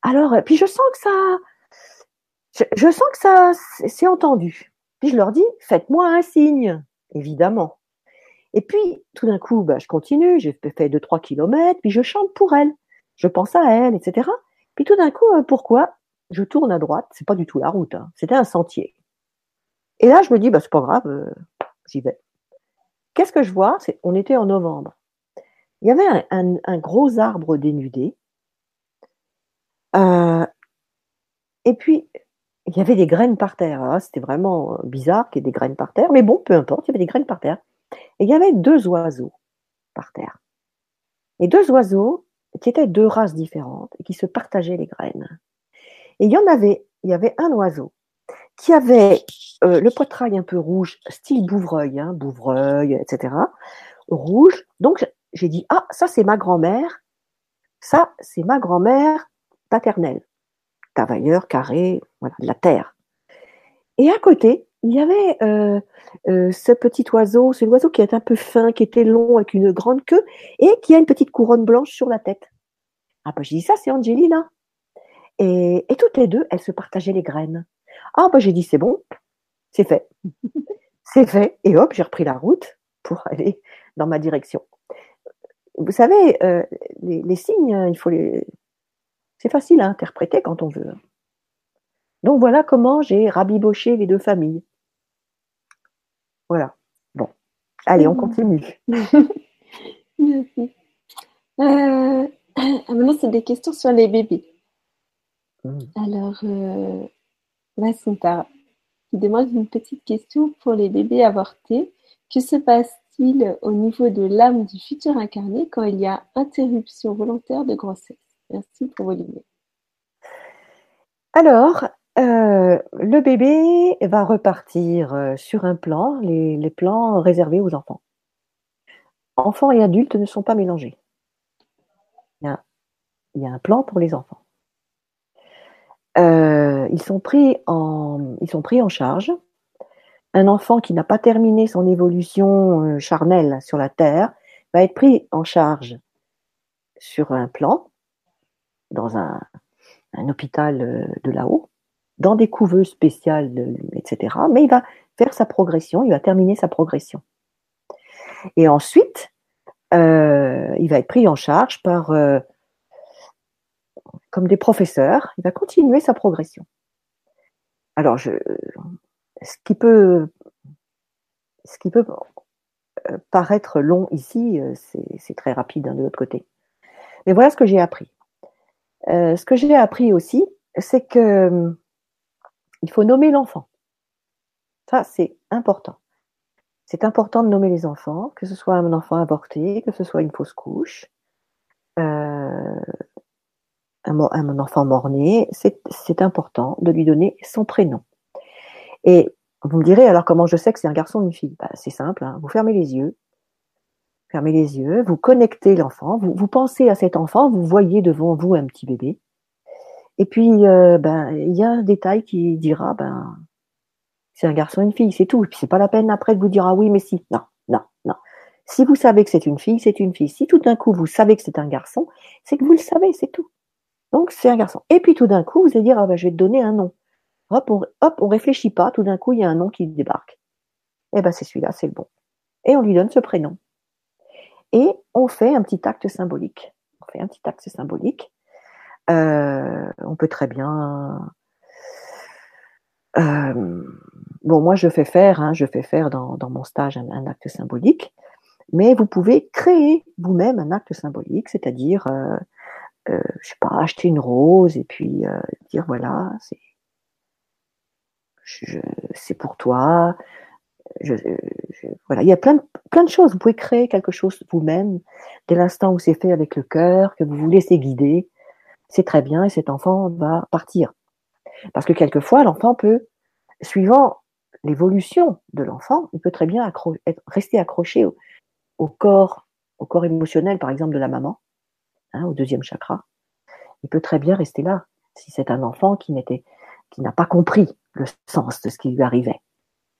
Alors, puis je sens que ça, je, sens que ça, c'est entendu. Puis je leur dis, faites-moi un signe, évidemment. Et puis, tout d'un coup, bah, je continue, j'ai fait deux, trois kilomètres, puis je chante pour elle. Je pense à elle, etc. Puis tout d'un coup, euh, pourquoi? Je tourne à droite, c'est pas du tout la route, hein. c'était un sentier. Et là, je me dis, bah, c'est pas grave, euh, j'y vais. Qu'est-ce que je vois? On était en novembre. Il y avait un, gros arbre dénudé. Euh, et puis, il y avait des graines par terre. Ah, c'était vraiment bizarre qu'il y ait des graines par terre. Mais bon, peu importe, il y avait des graines par terre. Et il y avait deux oiseaux par terre. Et deux oiseaux qui étaient deux races différentes et qui se partageaient les graines. Et il y en avait, il y avait un oiseau qui avait euh, le poitrail un peu rouge, style bouvreuil, hein, bouvreuil, etc. Rouge. Donc j'ai dit ah ça c'est ma grand-mère, ça c'est ma grand-mère paternelle, travailleur carré, voilà, de la terre. Et à côté il y avait euh, euh, ce petit oiseau, c'est l'oiseau qui est un peu fin, qui était long avec une grande queue et qui a une petite couronne blanche sur la tête. Ah bah j'ai dit ça c'est Angelina. Et, et toutes les deux elles se partageaient les graines. Ah, bah, j'ai dit, c'est bon, c'est fait. c'est fait. Et hop, j'ai repris la route pour aller dans ma direction. Vous savez, euh, les, signes, il faut les. C'est facile à interpréter quand on veut. Donc voilà comment j'ai rabiboché les deux familles. Voilà. Bon. Allez, on continue. Merci. Euh, maintenant, c'est des questions sur les bébés. Hmm. Alors, euh, Vasanta qui demande une petite question pour les bébés avortés. Que se passe-t-il au niveau de l'âme du futur incarné quand il y a interruption volontaire de grossesse? Merci pour vos lumières. Alors, euh, le bébé va repartir euh, sur un plan, les, plans réservés aux enfants. Enfants et adultes ne sont pas mélangés. il y a un plan pour les enfants. Euh, ils, sont pris en, charge. Un enfant qui n'a pas terminé son évolution charnelle sur la Terre va être pris en charge sur un plan, dans un, hôpital de là-haut, dans des couveuses spéciales, etc. Mais il va faire sa progression, il va terminer sa progression. Et ensuite, il va être pris en charge par comme des professeurs, il va continuer sa progression. Alors, je, ce qui peut, ce qui peut euh, paraître long ici, euh, c'est très rapide hein, de l'autre côté. Mais voilà ce que j'ai appris. Euh, ce que j'ai appris aussi, c'est que il faut nommer l'enfant. Ça, c'est important. C'est important de nommer les enfants, que ce soit un enfant avorté, que ce soit une fausse couche, euh, un, un enfant mort-né, c'est important de lui donner son prénom. Et vous me direz, alors comment je sais que c'est un garçon ou une fille? Bah, C'est simple, hein. vous fermez les yeux, fermez les yeux, vous connectez l'enfant, vous, pensez à cet enfant, vous voyez devant vous un petit bébé, et puis euh, ben il y a un détail qui dira ben c'est un garçon une fille, c'est tout. Et puis c'est pas la peine après de vous dire ah oui mais si, non, non, non. Si vous savez que c'est une fille, c'est une fille. Si tout d'un coup vous savez que c'est un garçon, c'est que vous le savez, c'est tout. Donc c'est un garçon. Et puis tout d'un coup, vous allez dire, ah ben, je vais te donner un nom. Hop, on, hop, on réfléchit pas, tout d'un coup, il y a un nom qui débarque. Eh ben c'est celui-là, c'est le bon. Et on lui donne ce prénom. Et on fait un petit acte symbolique. On fait un petit acte symbolique. Euh, on peut très bien. Euh, bon, moi je fais faire, hein, je fais faire dans, mon stage un, acte symbolique, mais vous pouvez créer vous-même un acte symbolique, c'est-à-dire euh, euh, je sais pas, acheter une rose et puis dire voilà, c'est pour toi. Je, voilà, il y a plein de, plein de choses. Vous pouvez créer quelque chose vous-même dès l'instant où c'est fait avec le cœur, que vous vous laissez guider. C'est très bien et cet enfant va partir. Parce que quelquefois, l'enfant peut, suivant l'évolution de l'enfant, il peut très bien rester accroché au, au, corps, au corps émotionnel, par exemple, de la maman. Hein, au deuxième chakra, il peut très bien rester là. Si c'est un enfant qui n'était, qui n'a pas compris le sens de ce qui lui arrivait,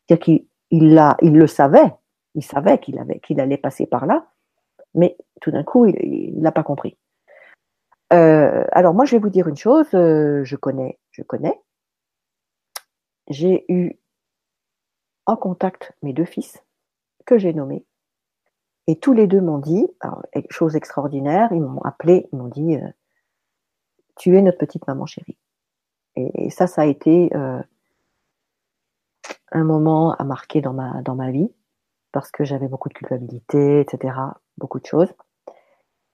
c'est-à-dire qu'il il, le savait, il savait qu'il avait, qu'il allait passer par là, mais tout d'un coup, il n'a pas compris. Euh, alors moi, je vais vous dire une chose. Euh, je connais, je connais. J'ai eu en contact mes deux fils que j'ai nommés et tous les deux m'ont dit, chose extraordinaire, ils m'ont appelé, ils m'ont dit, euh, tu es notre petite maman chérie. Et, ça, ça a été un moment à marquer dans ma, dans ma vie, parce que j'avais beaucoup de culpabilité, etc., beaucoup de choses.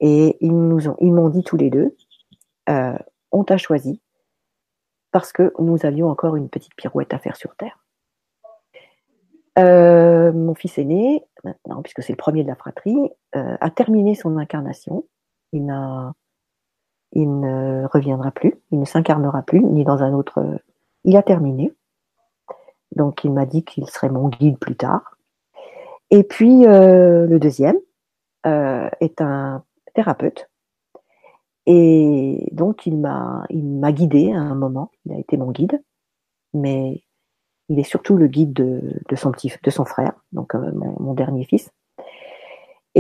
Et ils nous ont, ils m'ont dit tous les deux, euh, on t'a choisi parce que nous avions encore une petite pirouette à faire sur Terre. Euh, mon fils aîné, maintenant, puisque c'est le premier de la fratrie, euh, a terminé son incarnation. Il, il ne reviendra plus, il ne s'incarnera plus, ni dans un autre. Il a terminé. Donc il m'a dit qu'il serait mon guide plus tard. Et puis euh, le deuxième est un thérapeute. Et donc il m'a, il m'a guidé à un moment. Il a été mon guide, mais il est surtout le guide de, son petit, de son frère, donc euh, mon, dernier fils.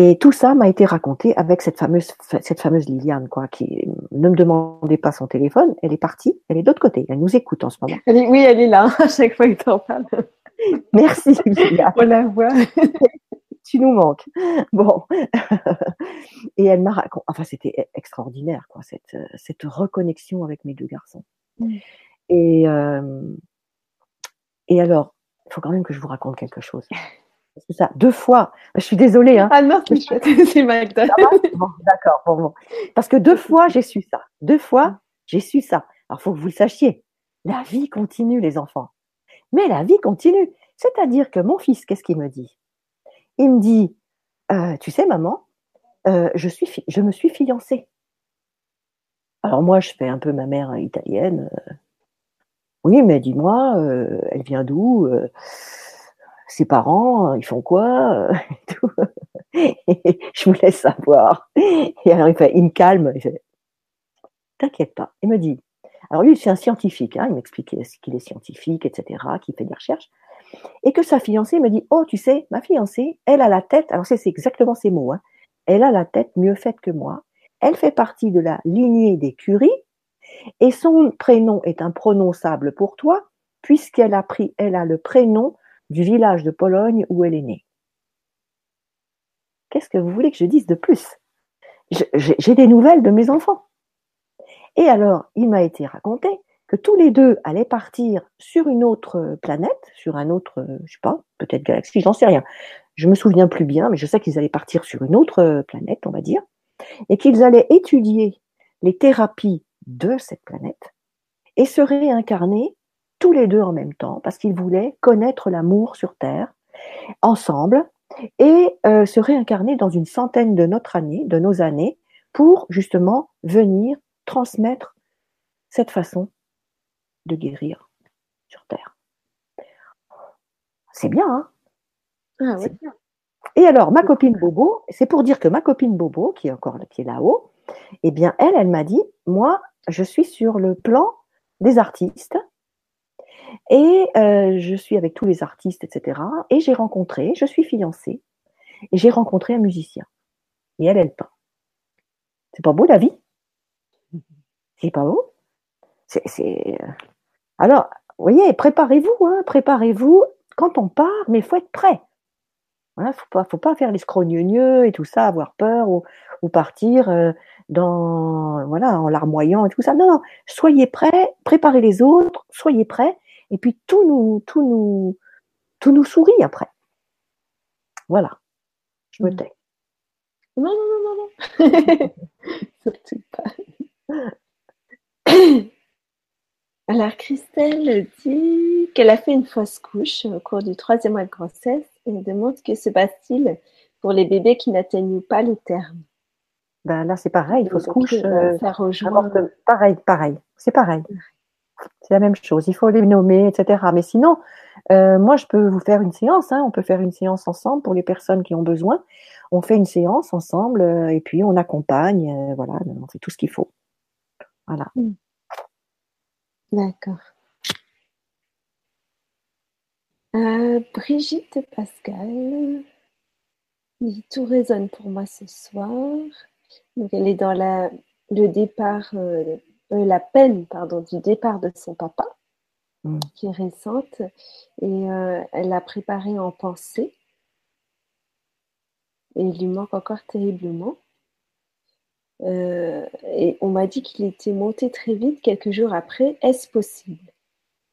Et tout ça m'a été raconté avec cette fameuse, cette fameuse Liliane, quoi, qui ne me demandait pas son téléphone. Elle est partie, elle est de l'autre côté. Elle nous écoute en ce moment. oui, elle est là à chaque fois que tu en parles. Merci, Liliane. On la voit. tu nous manques. Bon. Et elle m'a raconté, enfin, c'était extraordinaire, quoi, cette, cette reconnexion avec mes deux garçons. Mm. Et, euh, et alors, il faut quand même que je vous raconte quelque chose. C'est ça, deux fois. Je suis désolée. Hein. Ah non, c'est Magda. bon, D'accord, bon, bon. Parce que deux fois, j'ai su ça. Deux fois, j'ai su ça. Alors, il faut que vous le sachiez. La vie continue, les enfants. Mais la vie continue. C'est-à-dire que mon fils, qu'est-ce qu'il me dit? Il me dit, euh, tu sais, maman, euh, je, suis je me suis fiancée. Alors moi, je fais un peu ma mère italienne. Oui, mais dis-moi, euh, elle vient d'où? Ses parents, ils font quoi Je vous laisse savoir. Et alors, il, fait, il me calme. T'inquiète pas. Il me dit Alors, lui, c'est un scientifique. Hein, il m'explique qu'il est scientifique, etc., qu'il fait des recherches. Et que sa fiancée me dit Oh, tu sais, ma fiancée, elle a la tête. Alors, c'est exactement ces mots. Hein, elle a la tête mieux faite que moi. Elle fait partie de la lignée des Curie et son prénom est imprononçable pour toi puisqu'elle a pris, elle a le prénom du village de Pologne où elle est née. Qu'est-ce que vous voulez que je dise de plus? J'ai des nouvelles de mes enfants. Et alors, il m'a été raconté que tous les deux allaient partir sur une autre planète, sur un autre, je sais pas, peut-être galaxie, j'en sais rien. Je me souviens plus bien, mais je sais qu'ils allaient partir sur une autre planète, on va dire, et qu'ils allaient étudier les thérapies de cette planète et se réincarner tous les deux en même temps parce qu'ils voulaient connaître l'amour sur Terre ensemble et euh, se réincarner dans une centaine de notre année, de nos années, pour justement venir transmettre cette façon de guérir sur Terre. C'est bien, hein? Ah, Et alors, ma copine Bobo, c'est pour dire que ma copine Bobo, qui est encore qui est là-haut, eh bien, elle, elle m'a dit, moi, je suis sur le plan des artistes et euh, je suis avec tous les artistes, etc. Et j'ai rencontré, je suis fiancée, et j'ai rencontré un musicien. Et elle, elle peint. C'est pas beau la vie? C'est pas beau? C'est, euh, Alors, vous voyez, préparez-vous, hein, préparez-vous quand on part, mais il faut être prêt. Il ne faut pas, faut pas faire les scrogneux et tout ça, avoir peur ou, partir euh, dans, voilà, en larmoyant et tout ça. Non, non, soyez prêts, préparez les autres, soyez prêts, et puis tout nous, tout nous, tout nous sourit après. Voilà. Je me mm. tais. Non, non, non, non, non. Surtout pas. Alors, Christelle dit qu'elle a fait une fausse couche au cours du troisième mois de grossesse et demande que se passe-t-il pour les bébés qui n'atteignent pas le terme. Ben là, c'est pareil, fausse couche. Euh, ça rejoint. Pareil, pareil. C'est pareil. C'est la même chose. Il faut les nommer, etc. Mais sinon, euh, moi, je peux vous faire une séance. Hein. On peut faire une séance ensemble pour les personnes qui ont besoin. On fait une séance ensemble euh, et puis on accompagne. Euh, voilà, on fait tout ce qu'il faut. Voilà. Hmm. D'accord. Brigitte Pascal, tout résonne pour moi ce soir. Elle est dans le départ euh, la peine pardon, du départ de son papa, mm. qui est récente, et euh, elle l'a préparé en pensée. Et il lui manque encore terriblement. Euh, et on m'a dit qu'il était monté très vite quelques jours après. Est-ce possible?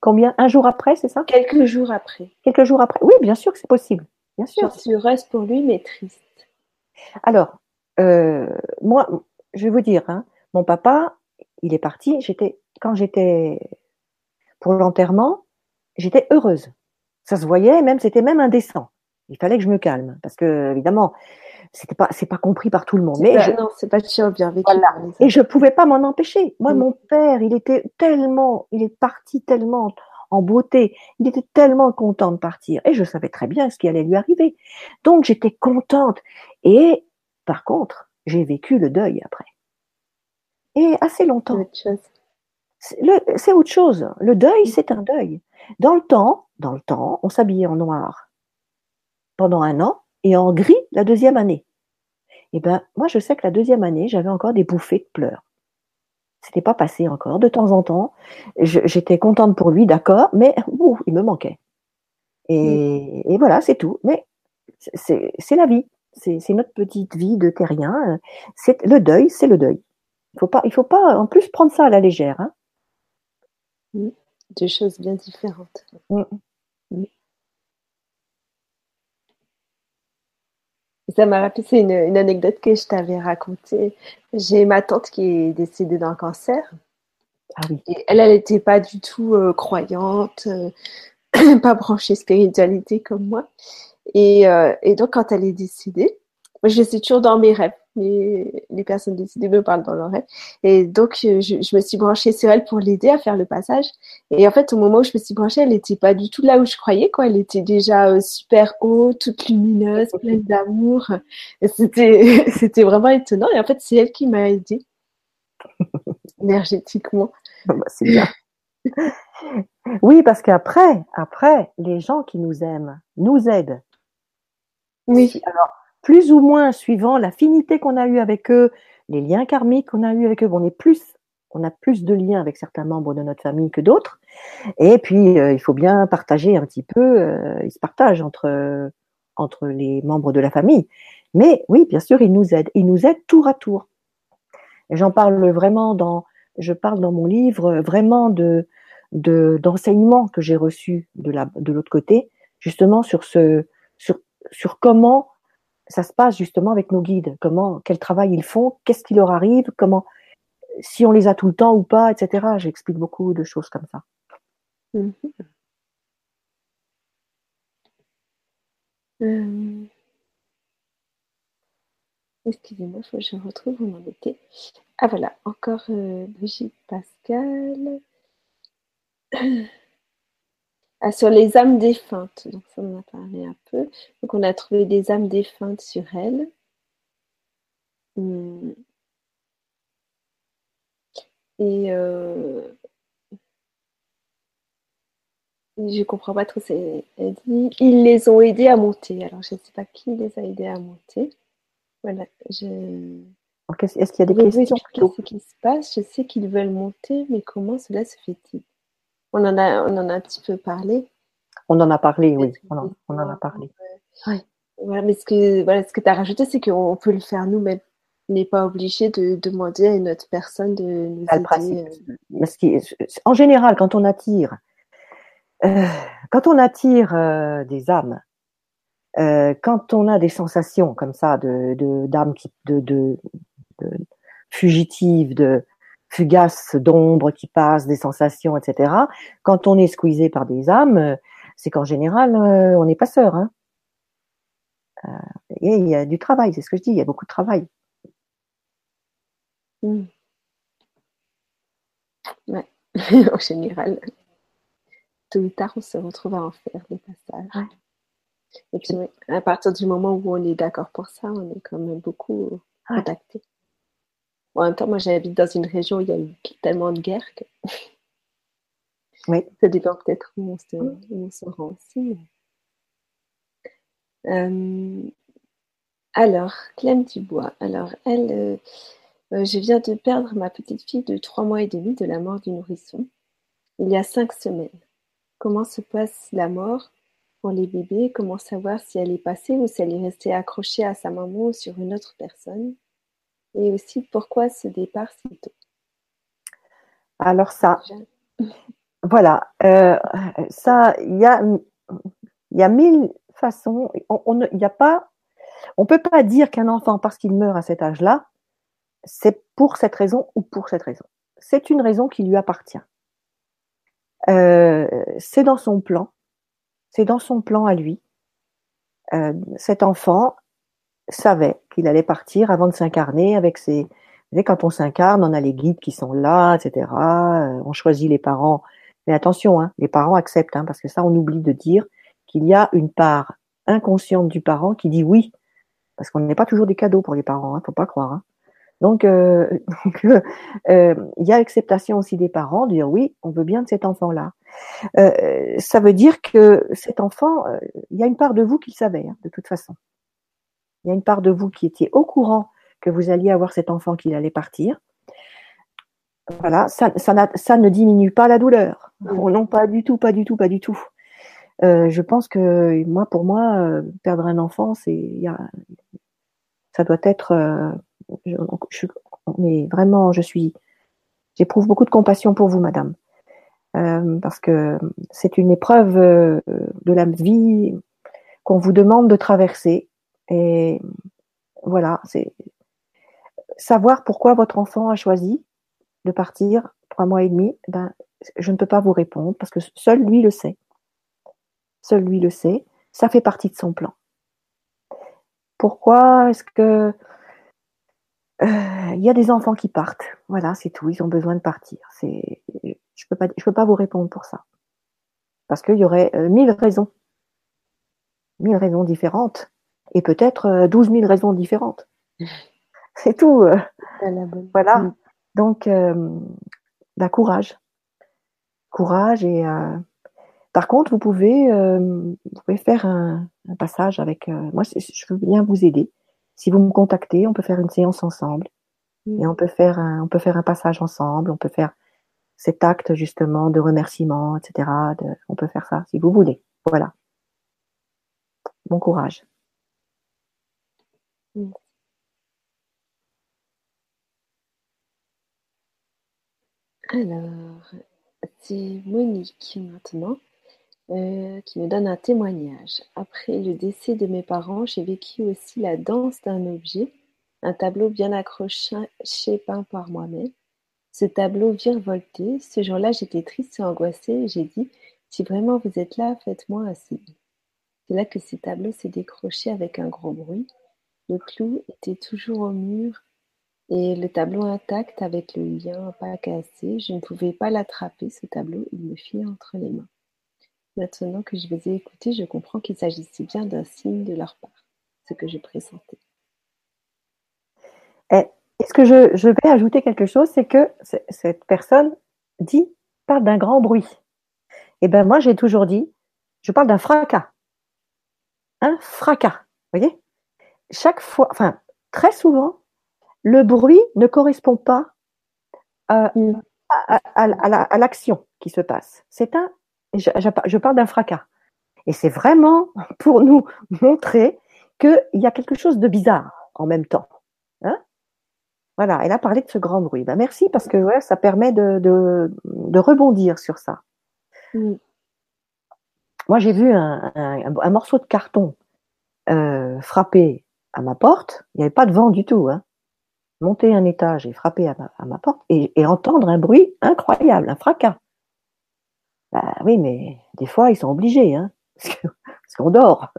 Combien? Un jour après, c'est ça? Quelques jours après. Quelques jours après. Oui, bien sûr que c'est possible. Bien sûr. Je reste pour lui, mais triste. Alors, moi, je vais vous dire, hein, mon papa, il est parti. J'étais quand j'étais pour l'enterrement, j'étais heureuse. Ça se voyait, même c'était même indécent. Il fallait que je me calme parce que évidemment, c'était pas c'est pas compris par tout le monde. Mais non, c'est pas bien vécu. Et je pouvais pas m'en empêcher. Moi, mm. mon père, il était tellement, il est parti tellement en beauté. Il était tellement content de partir. Et je savais très bien ce qui allait lui arriver. Donc, j'étais contente. Et, par contre, j'ai vécu le deuil après et assez longtemps. C'est autre chose. Le deuil, c'est un deuil. Dans le temps, dans le temps, on s'habillait en noir pendant un an et en gris la deuxième année. Et eh ben, moi, je sais que la deuxième année, j'avais encore des bouffées de pleurs. C'était pas passé encore. De temps en temps, j'étais contente pour lui, d'accord, mais il me manquait. Et, et voilà, c'est tout. Mais c'est la vie. C'est notre petite vie de terrien. Le deuil, c'est le deuil. Il faut pas, il faut pas en plus prendre ça à la légère. Hein. Deux choses bien différentes. Mm. Ça m'a rappelé, c'est une, anecdote que je t'avais racontée. J'ai ma tante qui est décédée d'un cancer. Ah oui. Et elle, elle n'était pas du tout euh, croyante, euh, pas branchée spiritualité comme moi. Et, euh, et, donc, quand elle est décédée, moi, je suis toujours dans mes rêves les, les personnes décidées me parlent dans leur rêve. Et donc, je, je, me suis branchée sur elle pour l'aider à faire le passage. Et en fait, au moment où je me suis branchée, elle n'était pas du tout là où je croyais, quoi. Elle était déjà euh, super haute, toute lumineuse, pleine d'amour. C'était, c'était vraiment étonnant. Et en fait, c'est elle qui m'a aidée énergétiquement. Bah, c'est bien. oui, parce qu'après, après, les gens qui nous aiment nous aident. Oui. Alors, plus ou moins suivant l'affinité qu'on a eue avec eux, les liens karmiques qu'on a eus avec eux. on est plus, on a plus de liens avec certains membres de notre famille que d'autres. Et puis, euh, il faut bien partager un petit peu. Euh, ils se partagent entre entre les membres de la famille. Mais oui, bien sûr, ils nous aident. Ils nous aident tour à tour. J'en parle vraiment dans, je parle dans mon livre vraiment de d'enseignements que j'ai reçus de la de l'autre côté, justement sur ce sur sur comment ça se passe justement avec nos guides, comment, quel travail ils font, qu'est-ce qui leur arrive, comment, si on les a tout le temps ou pas, etc. J'explique beaucoup de choses comme ça. Mhm. Euh, excusez-moi, il faut que je retrouve mon embêté. Ah voilà, encore euh, Brigitte Pascal. Ah, sur les âmes défuntes. Donc ça, on en a parlé un peu. Donc on a trouvé des âmes défuntes sur elles. Hmm. Et euh, je comprends pas trop. Elle dit ils les ont aidés à monter. Alors je ne sais pas qui les a aidés à monter. Voilà. Je... Est-ce qu'il y a des questions qui se passe Je sais qu'ils veulent monter, mais comment cela se fait-il? On en, a, on en a un petit peu parlé. On en a parlé, oui. On en, a parlé. Voilà, mais ce que, voilà, ce que tu as rajouté, c'est qu'on peut le faire nous-mêmes. On n'est pas obligé de demander à une autre personne de nous aider. Euh. en général, quand on attire, euh, quand on attire euh, des âmes, quand on a des sensations comme ça de d'âmes de, de, de, fugitives, de fugaces d'ombre qui passent, des sensations, etc. Quand on est squeezé par des âmes, c'est qu'en général, euh, on n'est pas sœur. Hein. Euh, et il y a du travail, c'est ce que je dis, il y a beaucoup de travail. Hmm. Ouais, en général, tôt ou tard, on se retrouve à en faire des passages. Et puis, à partir du moment où on est d'accord pour ça, on est quand même beaucoup contacté en même temps, moi j'habite dans une région où il y a eu tellement de guerres que. Oui. Ça dépend peut-être où on se, rend aussi. Euh, alors, Clem Dubois. Alors, elle, euh, euh, je viens de perdre ma petite fille de trois mois et demi de la mort du nourrisson il y a cinq semaines. Comment se passe la mort pour les bébés? Comment savoir si elle est passée ou si elle est restée accrochée à sa maman ou sur une autre personne? Et aussi pourquoi ce départ si tôt? Alors ça, voilà, euh, ça, il y a, y a mille façons. On ne a pas, on peut pas dire qu'un enfant parce qu'il meurt à cet âge-là, c'est pour cette raison ou pour cette raison. C'est une raison qui lui appartient. Euh, c'est dans son plan, c'est dans son plan à lui. Euh, cet enfant savait qu'il allait partir avant de s'incarner avec ses. Vous quand on s'incarne, on a les guides qui sont là, etc. Euh, on choisit les parents. Mais attention, hein, les parents acceptent, hein, parce que ça, on oublie de dire qu'il y a une part inconsciente du parent qui dit oui, parce qu'on n'est pas toujours des cadeaux pour les parents, hein, faut pas croire. Hein. Donc, euh, euh, il y a acceptation aussi des parents, de dire oui, on veut bien de cet enfant-là. ça veut dire que cet enfant, il y a une part de vous qui le savait, hein, de toute façon il y a une part de vous qui était au courant que vous alliez avoir cet enfant qui allait partir. Voilà, ça, ça, ne diminue pas la douleur. non, pas du tout, pas du tout, pas du tout. Euh, je pense que moi, pour moi, euh, perdre un enfant, c'est, ça doit être. Euh, je, mais vraiment, je suis, j'éprouve beaucoup de compassion pour vous, madame, parce que c'est une épreuve de la vie qu'on vous demande de traverser et voilà, c'est savoir pourquoi votre enfant a choisi de partir trois mois et demi. Ben, je ne peux pas vous répondre parce que seul lui le sait. Seul lui le sait. Ça fait partie de son plan. Pourquoi est-ce que euh, il y a des enfants qui partent? Voilà, c'est tout. Ils ont besoin de partir. C'est, je peux pas, je peux pas vous répondre pour ça parce qu'il y aurait euh, mille raisons, mille raisons différentes et peut-être 12 euh, 000 raisons différentes. C'est tout. Euh. Voilà. Mm. Donc, euh, la courage. Courage et par contre, vous pouvez, vous pouvez faire un, passage avec moi. Je veux bien vous aider. Si vous me contactez, on peut faire une séance ensemble. Mm. Et on peut faire un, on peut faire un passage ensemble, on peut faire cet acte justement de remerciement, etc. on peut faire ça si vous voulez. Voilà. Bon courage. Mm. Alors, c'est Monique maintenant euh, qui me donne un témoignage. Après le décès de mes parents, j'ai vécu aussi la danse d'un objet, un tableau bien accroché peint par moi-même. Ce tableau virevolté, ce jour-là j'étais triste et angoissée j'ai dit Si vraiment vous êtes là, faites-moi un signe. C'est là que ce tableau s'est décroché avec un gros bruit. Le clou était toujours au mur et le tableau intact avec le lien pas cassé. Je ne pouvais pas l'attraper, ce tableau, il me fit entre les mains. Maintenant que je vous ai écouté, je comprends qu'il s'agissait bien d'un signe de leur part, ce que je pressentais. Est-ce que je, vais ajouter quelque chose? C'est que cette personne dit, parle d'un grand bruit. Eh bien, moi, j'ai toujours dit, je parle d'un fracas. Un fracas. Vous voyez? Chaque fois, enfin, très souvent, le bruit ne correspond pas à, l'action qui se passe. C'est un, je, parle d'un fracas. Et c'est vraiment pour nous montrer qu'il y a quelque chose de bizarre en même temps. Hein voilà, elle a parlé de ce grand bruit. Ben, merci parce que ouais, ça permet de, de, rebondir sur ça. Moi, j'ai vu un, un, morceau de carton euh, frapper à ma porte. Il n'y avait pas de vent du tout. Hein monter un étage et frapper à ma, porte et, entendre un bruit incroyable, un fracas. Bah oui, mais des fois, ils sont obligés, hein, parce qu'on dort.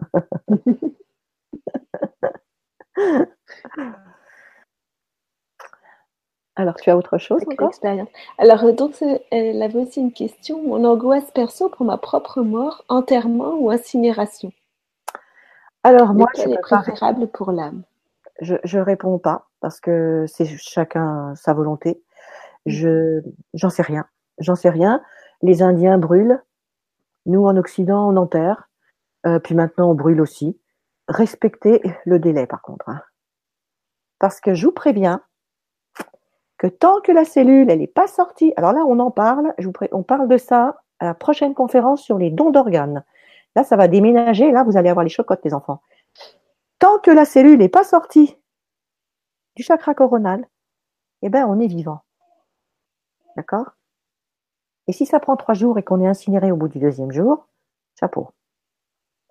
Alors, tu as autre chose encore? Alors, euh, donc, elle avait aussi une question. Mon angoisse perso pour ma propre mort, enterrement ou incinération? Alors, moi, je est préférable pour l'âme? Je, je réponds pas parce que c'est chacun sa volonté. Mmh. Je j'en sais rien. J'en sais rien. Les Indiens brûlent. Nous en Occident on enterre. Euh, puis maintenant on brûle aussi. Respectez le délai par contre. Hein. Parce que je vous préviens que tant que la cellule elle n'est pas sortie, alors là on en parle. Je vous on parle de ça à la prochaine conférence sur les dons d'organes. Là ça va déménager. Là vous allez avoir les chocottes les enfants. Tant que la cellule n'est pas sortie du chakra coronal, eh ben, on est vivant. D'accord? Et si ça prend trois jours et qu'on est incinéré au bout du deuxième jour, chapeau.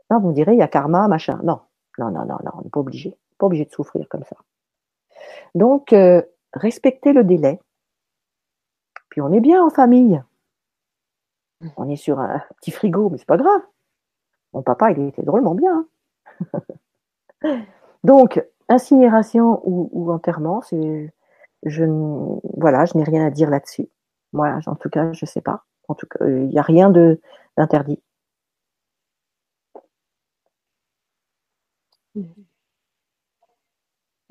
Non, vous me direz, il y a karma, machin. Non, non, non, non, non, on n'est pas obligé. Pas obligé de souffrir comme ça. Donc, euh, respectez le délai. Puis on est bien en famille. On est sur un petit frigo, mais c'est pas grave. Mon papa, il était drôlement bien. Hein. Donc, incinération ou, enterrement, c'est, je, voilà, je n'ai rien à dire là-dessus. Moi, en tout cas, je ne sais pas. En tout cas, il n'y a rien de, d'interdit.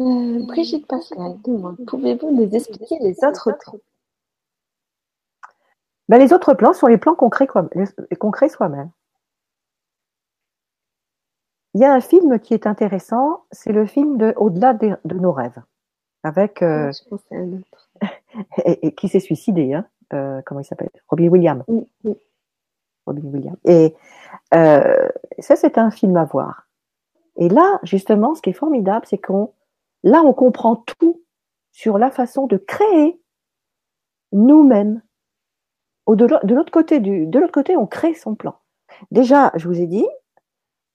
Euh, Brigitte Pascal pouvez-vous nous expliquer les autres plans? Ben, Les autres plans sont les plans qu'on crée, qu'on crée soi-même. Il y a un film qui est intéressant, c'est le film de Au-delà de, nos rêves, avec euh, et, qui s'est suicidé, hein, euh, comment il s'appelle, Robin Williams. Robin Williams. Et euh, ça, c'est un film à voir. Et là, justement, ce qui est formidable, c'est qu'on, là, on comprend tout sur la façon de créer nous-mêmes. De l'autre côté du, de l'autre côté, on crée son plan. Déjà, je vous ai dit,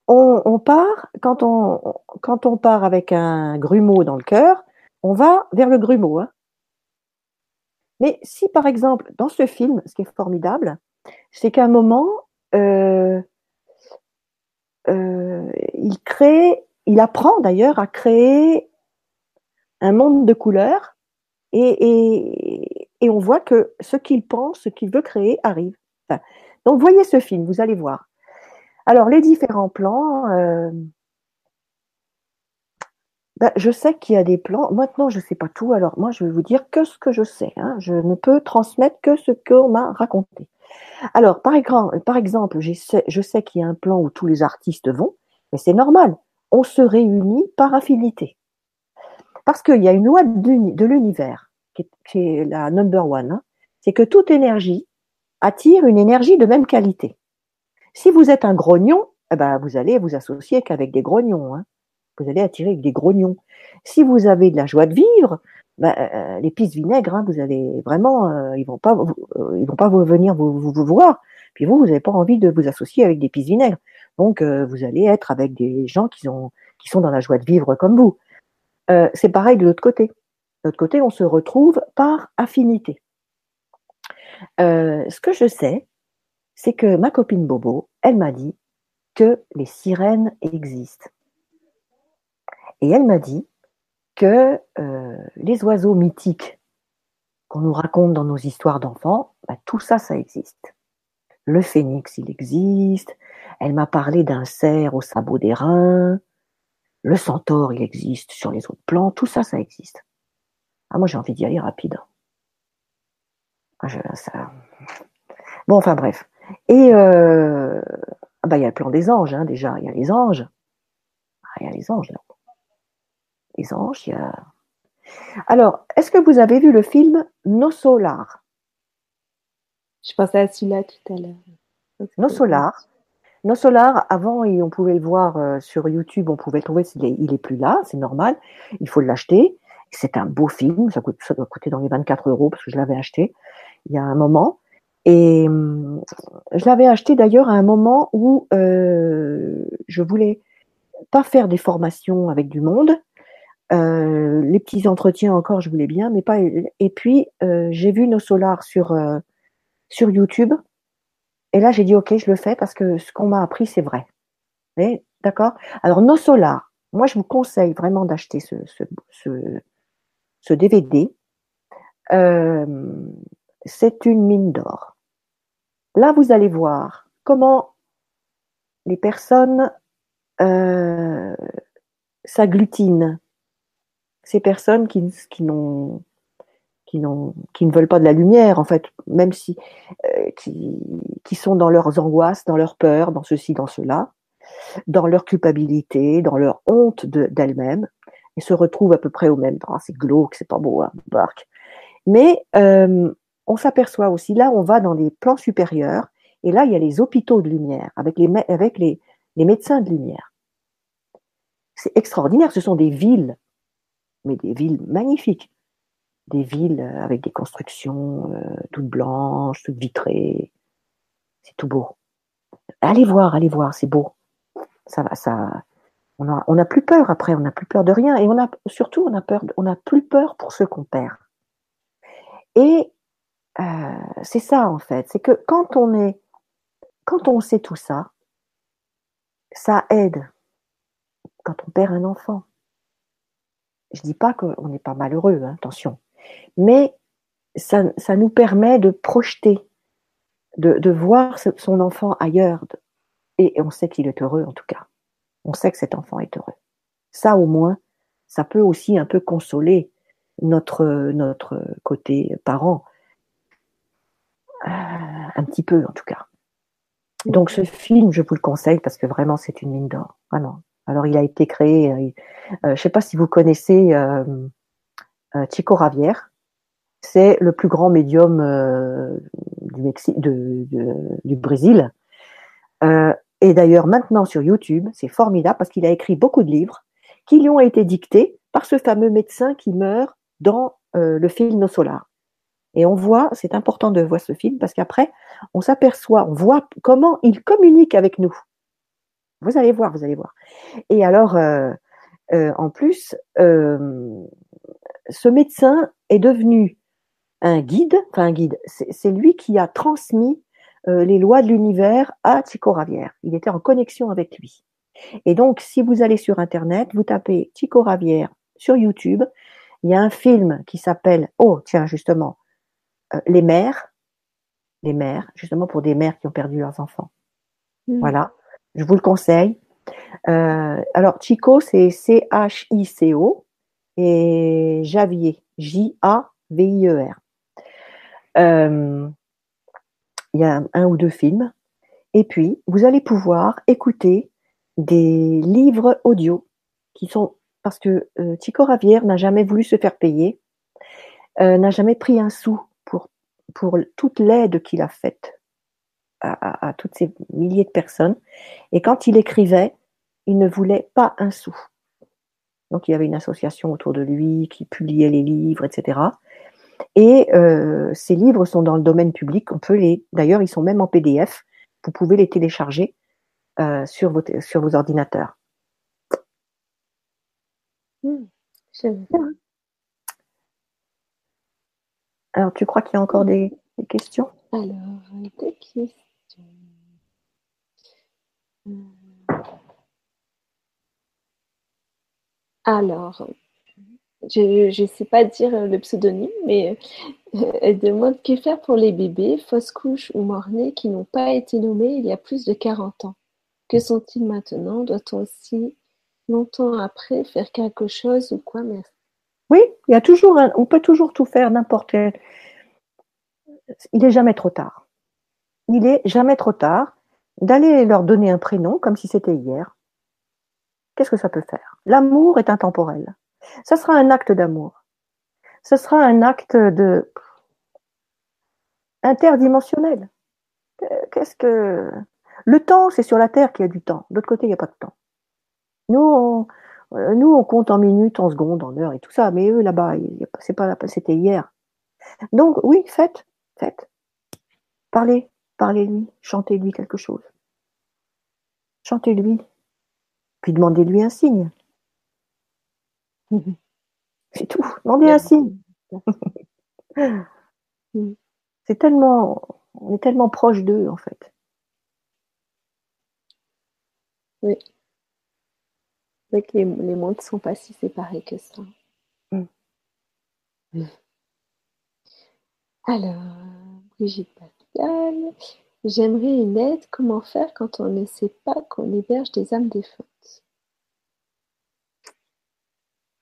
on, part, quand on, part avec un grumeau dans le cœur, on va vers le grumeau. Hein. Mais si par exemple, dans ce film, ce qui est formidable, c'est qu'à un moment, euh, euh, il crée, il apprend d'ailleurs à créer un monde de couleurs et, et, on voit que ce qu'il pense, ce qu'il veut créer arrive. donc voyez ce film, vous allez voir. Alors, les différents plans, euh, ben, je sais qu'il y a des plans. Maintenant, je ne sais pas tout. Alors, moi, je vais vous dire que ce que je sais. Hein. Je ne peux transmettre que ce qu'on m'a raconté. Alors, par, exemple, je sais, je sais qu'il y a un plan où tous les artistes vont, mais c'est normal. On se réunit par affinité. Parce qu'il y a une loi de l'univers, qui, est la number one, hein. c'est que toute énergie attire une énergie de même qualité. Si vous êtes un grognon, eh ben, vous allez vous associer qu'avec des grognons. Hein. Vous allez attirer avec des grognons. Si vous avez de la joie de vivre, ben, euh, les pistes vinaigres, hein, vous allez vraiment, euh, ils vont pas, euh, vont pas venir vous, vous, voir. Puis vous, vous n'avez pas envie de vous associer avec des pistes vinaigres. Donc, vous allez être avec des gens qui sont, qui sont dans la joie de vivre comme vous. c'est pareil de l'autre côté. De l'autre côté, on se retrouve par affinité. ce que je sais, c'est que ma copine Bobo, elle m'a dit que les sirènes existent. Et elle m'a dit que euh, les oiseaux mythiques qu'on nous raconte dans nos histoires d'enfants, bah, tout ça, ça existe. Le phénix, il existe. Elle m'a parlé d'un cerf au sabot des reins. Le centaure, il existe sur les autres plans. Tout ça, ça existe. Ah, moi, j'ai envie d'y aller rapide. Ah, bon, enfin bref. Et euh, ah bah, il y a le plan des anges, hein, déjà. Il y a les anges. Ah, il y a les anges, là. Les anges, il y a... Alors, est-ce que vous avez vu le film Nos Solar? Je pensais à celui-là tout à l'heure. Nos Solar. Nos Solar, avant, on pouvait le voir euh, sur YouTube, on pouvait le trouver, il est, plus là, c'est normal, il faut l'acheter. C'est un beau film, ça, coûte, ça doit coûter dans les 24 euros parce que je l'avais acheté il y a un moment. Et hum, je l'avais acheté d'ailleurs à un moment où euh, je voulais pas faire des formations avec du monde. Euh, les petits entretiens encore, je voulais bien, mais pas. Et puis euh, j'ai vu nos solars sur euh, sur YouTube. Et là, j'ai dit ok, je le fais parce que ce qu'on m'a appris, c'est vrai. D'accord? Alors nos solars, moi, je vous conseille vraiment d'acheter ce, ce, ce DVD. c'est une mine d'or. Là, vous allez voir comment les personnes euh, s'agglutinent. Ces personnes qui, ne veulent pas de la lumière, en fait, même si euh, qui, qui sont dans leurs angoisses, dans leurs peurs, dans ceci, dans cela, dans leur culpabilité, dans leur honte d'elles-mêmes, et se retrouvent à peu près au même temps. c'est glauque, c'est pas beau, hein, barque. Mais euh, on s'aperçoit aussi, là, on va dans les plans supérieurs, et là, il y a les hôpitaux de lumière, avec les, médecins de lumière. C'est extraordinaire, ce sont des villes, mais des villes magnifiques. Des villes avec des constructions euh, toutes blanches, toutes vitrées. C'est tout beau. Allez voir, allez voir, c'est beau. Ça va, ça. On n'a plus peur après, on n'a plus peur de rien. Et on a surtout, on on a plus peur pour ce qu'on perd. Et euh, c'est ça en fait, c'est que quand on est, quand on sait tout ça, ça aide quand on perd un enfant. Je dis pas qu'on n'est pas malheureux, hein, attention, mais ça, ça, nous permet de projeter, de, de voir son enfant ailleurs, et on sait qu'il est heureux en tout cas. On sait que cet enfant est heureux. Ça au moins, ça peut aussi un peu consoler notre notre côté parent un petit peu en tout cas. Donc ce film, je vous le conseille parce que vraiment c'est une mine d'or, vraiment. Alors il a été créé, euh, euh je ne sais pas si vous connaissez euh, euh, Chico Ravière, c'est le plus grand médium euh, du, du Brésil. et d'ailleurs maintenant sur YouTube, c'est formidable parce qu'il a écrit beaucoup de livres qui lui ont été dictés par ce fameux médecin qui meurt dans le film No Solar. Et on voit, c'est important de voir ce film parce qu'après, on s'aperçoit, on voit comment il communique avec nous. Vous allez voir, vous allez voir. Et alors, euh, euh, en plus, euh, ce médecin est devenu un guide, enfin un guide, c'est lui qui a transmis les lois de l'univers à Chico Ravière. Il était en connexion avec lui. Et donc, si vous allez sur Internet, vous tapez Chico Ravière sur YouTube, il y a un film qui s'appelle, oh tiens justement, les mères, les mères, justement pour des mères qui ont perdu leurs enfants. Hmm. Voilà, je vous le conseille. Euh, alors Chico, c'est C-H-I-C-O et Javier, J-A-V-I-E-R. Euh, il y a un, ou deux films. Et puis, vous allez pouvoir écouter des livres audio qui sont parce que euh, Chico Ravière n'a jamais voulu se faire payer, euh, n'a jamais pris un sou pour, toute l'aide qu'il a faite à, toutes ces milliers de personnes. Et quand il écrivait, il ne voulait pas un sou. Donc il y avait une association autour de lui qui publiait les livres, etc. Et euh, ces livres sont dans le domaine public. On peut les, d'ailleurs, ils sont même en PDF. Vous pouvez les télécharger euh, sur, vos, sur vos ordinateurs. Mmh, Alors, tu crois qu'il y a encore des, questions? Alors, des questions. Alors, je ne sais pas dire le pseudonyme, mais euh, elle demande que faire pour les bébés, fausses couches ou morts-nés qui n'ont pas été nommés il y a plus de 40 ans. Que sont-ils maintenant? Doit-on aussi, longtemps après, faire quelque chose ou quoi? Merci. Oui, il y a toujours un, on peut toujours tout faire, n'importe quel. Il n'est jamais trop tard. Il est jamais trop tard d'aller leur donner un prénom comme si c'était hier. Qu'est-ce que ça peut faire? L'amour est intemporel. Ça sera un acte d'amour. Ce sera un acte de interdimensionnel. Qu'est-ce que le temps, c'est sur la Terre qu'il y a du temps. D'autre côté, il n'y a pas de temps. Nous, nous, on compte en minutes, en secondes, en heures et tout ça, mais eux là-bas, c'est pas c'était hier. Donc oui, faites, faites. Parlez, parlez-lui, chantez-lui quelque chose. Chantez-lui, puis demandez-lui un signe. C'est tout. Demandez un signe. C'est tellement, on est tellement proche d'eux en fait. Oui. C'est que les, mondes ne sont pas si séparés que ça. Mm. Alors, Brigitte Pascal, j'aimerais une aide. Comment faire quand on ne sait pas qu'on héberge des âmes défuntes?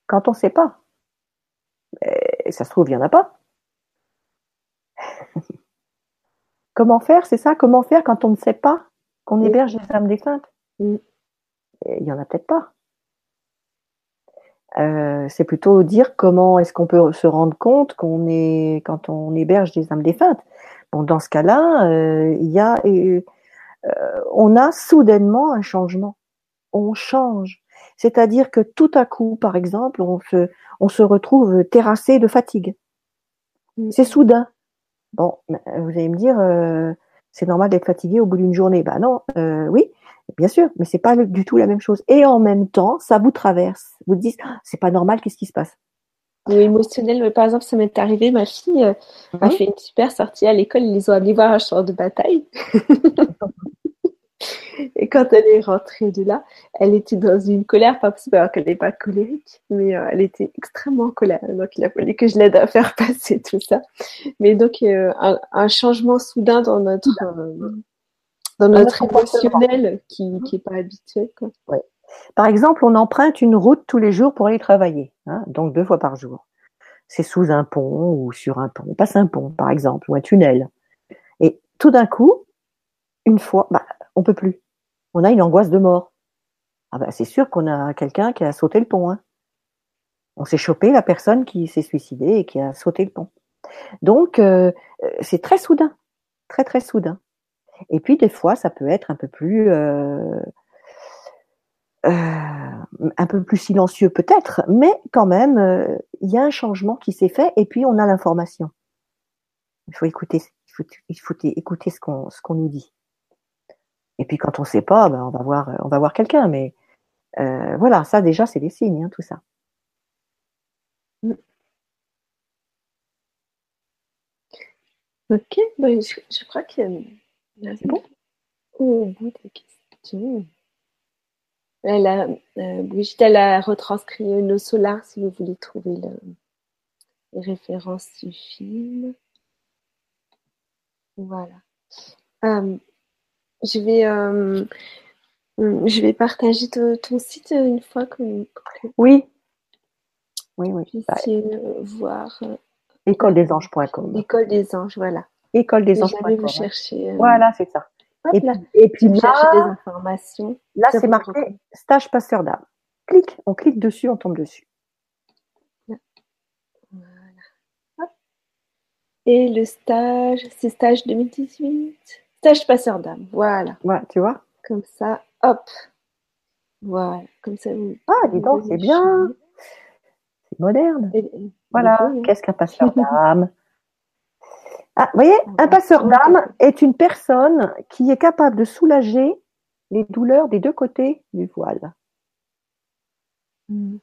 Quand on ne sait pas. Et ça se trouve, il n'y en a pas. Comment faire, c'est ça? Comment faire quand on ne sait pas qu'on héberge des âmes défuntes? Mm. Il n'y en a peut-être pas. Euh, c'est plutôt dire comment est-ce qu'on peut se rendre compte qu'on est quand on héberge des âmes défuntes. Bon, dans ce cas-là, euh, il y a, euh, on a soudainement un changement. On change. C'est-à-dire que tout à coup, par exemple, on se, on se retrouve terrassé de fatigue. C'est soudain. Bon, vous allez me dire, c'est normal d'être fatigué au bout d'une journée. Ben non, oui, Bien sûr, mais c'est pas du tout la même chose. Et en même temps, ça vous traverse. Vous dites, ah, c'est pas normal, qu'est-ce qui se passe? Émotionnel, par exemple, ça m'est arrivé, ma fille euh, a mhm. fait une super sortie à l'école, ils les ont amenés voir un champ de bataille. Et quand elle est rentrée de là, elle était dans une colère, pas possible alors qu'elle n'est pas colérique, mais euh, elle était extrêmement en colère. Donc il a fallu que je l'aide à faire passer tout ça. Mais donc euh, un, changement soudain dans notre dans notre émotionnel qui n'est pas habituel. Quoi. Par exemple, on emprunte une route tous les jours pour aller travailler, hein, donc deux fois par jour. C'est sous un pont ou sur un pont. On passe un pont, par exemple, ou un tunnel. Et tout d'un coup, une fois, bah, on peut plus. On a une angoisse de mort. Ah bah, c'est sûr qu'on a quelqu'un qui a sauté le pont. Hein. On s'est chopé la personne qui s'est suicidée et qui a sauté le pont. Donc, euh, c'est très soudain, très très soudain. Et puis des fois, ça peut être un peu plus euh, euh, un peu plus silencieux peut-être, mais quand même, euh, il y a un changement qui s'est fait et puis on a l'information. Il faut écouter, il faut, écouter ce qu'on ce qu'on nous dit. Et puis quand on ne sait pas, ben on va voir, on va voir quelqu'un. Mais voilà, ça déjà c'est des signes, hein, tout ça. Mm. Ok, ben, je, crois a c'est bon Au bout des questions. Elle a, euh, Brigitte, elle a retranscrit nos solars si vous voulez trouver les références du film. Voilà. Euh, je vais, euh, je vais partager ton, site une fois que. Oui. Oui, oui. Voir. École des anges.com. École des anges, voilà école des enfants. vous chercher. Euh, voilà, c'est ça. et, puis, et puis là, des informations. Là, c'est marqué stage pasteur d'âme. clique, on clique dessus, on tombe dessus. Voilà. Et le stage, c'est stage 2018. Stage passeur d'âme. Voilà. Voilà, tu vois Comme ça, hop. Voilà. Comme ça, vous. Ah, dis donc, c'est bien. C'est moderne. voilà. Qu'est-ce qu'un passeur d'âme? Ah, vous voyez, un passeur d'âme est une personne qui est capable de soulager les douleurs des deux côtés du voile. Hmm.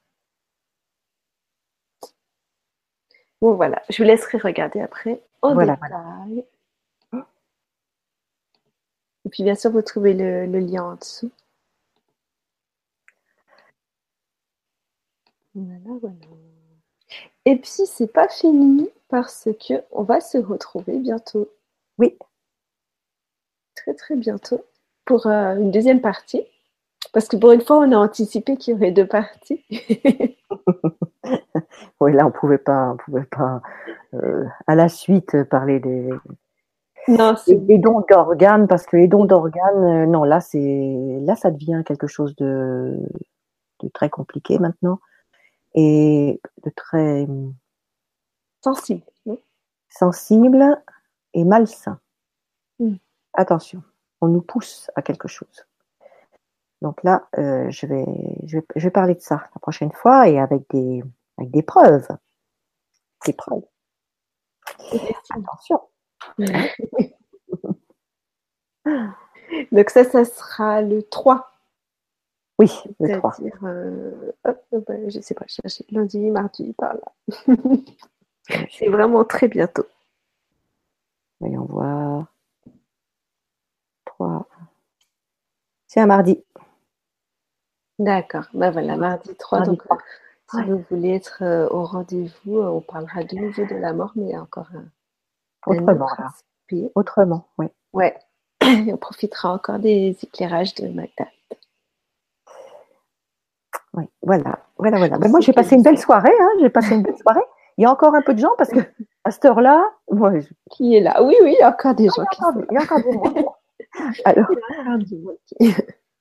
Bon, voilà, je vous laisserai regarder après en détail. Et puis, bien sûr, vous trouvez le, lien en dessous. Voilà, voilà. Et puis, c'est pas fini parce que on va se retrouver bientôt. Oui. Très, très bientôt pour euh, une deuxième partie. Parce que pour une fois, on a anticipé qu'il y aurait deux parties. oui, là, on pouvait pas, on pouvait pas euh, à la suite parler des, non, des, dons d'organes, parce que les dons d'organes, euh, non, là, c'est, là, ça devient quelque chose de, de très compliqué maintenant et de très sensible, sensible et malsain. Hmm. Attention, on nous pousse à quelque chose. Donc là, euh, je, vais, je, vais, parler de ça la prochaine fois et avec des, avec des preuves. Des preuves. Attention. Donc ça, ça sera le 3. Oui, le 3. Euh, ben, je ne sais pas, chercher lundi, mardi, par là. C'est vraiment très bientôt. Voyons voir. 3. C'est un mardi. D'accord. Ben voilà, mardi 3. donc, euh, si vous voulez être euh, au rendez-vous, euh, on parlera de nouveau de la mort, mais encore un. Autrement, Autrement, oui. Ouais. on profitera encore des éclairages de Magda. Oui, voilà, voilà, voilà. Ben, moi, j'ai passé une belle soirée. Hein, j'ai passé une belle soirée. Il y a encore un peu de gens parce que à cette heure-là, moi, qui est là? Oui, oui, il y a encore des gens. Il y a encore des gens. Alors,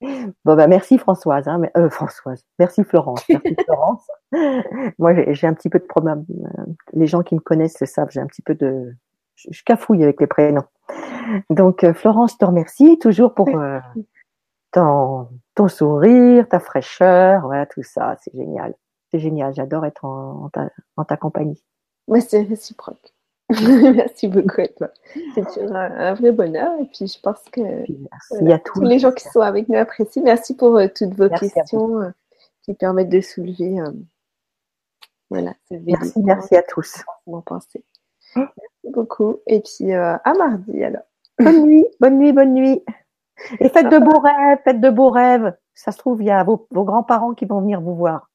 Bon, bah, merci Françoise. Hein, euh, Françoise. Merci Florence. Merci Florence. Moi, j'ai un petit peu de problème. Euh, les gens qui me connaissent le savent, j'ai un petit peu de. Je, cafouille avec les prénoms. Donc, euh, Florence, te remercie toujours pour ton, ton, sourire, ta fraîcheur. Voilà, tout ça. C'est génial. C'est génial. J'adore être en, ta, en ta compagnie. Moi, c'est réciproque. merci beaucoup à toi. C'est un, vrai bonheur. Et puis, je pense que merci à tous. les gens qui sont avec nous apprécient. Merci pour euh, toutes vos questions euh, qui permettent de soulever. Euh, voilà, merci, merci à tous. Penser. Merci beaucoup. Et puis, à mardi alors. Bonne nuit, bonne nuit, bonne nuit. Et faites de beaux rêves, faites de beaux rêves. Ça se trouve, il y a vos, vos grands-parents qui vont venir vous voir.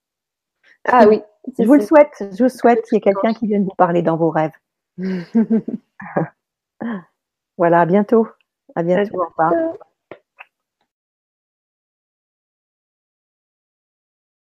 Ah oui. Je vous le souhaite, je vous souhaite qu'il y ait quelqu'un qui vienne vous parler dans vos rêves. voilà, à bientôt. À bientôt. Au revoir.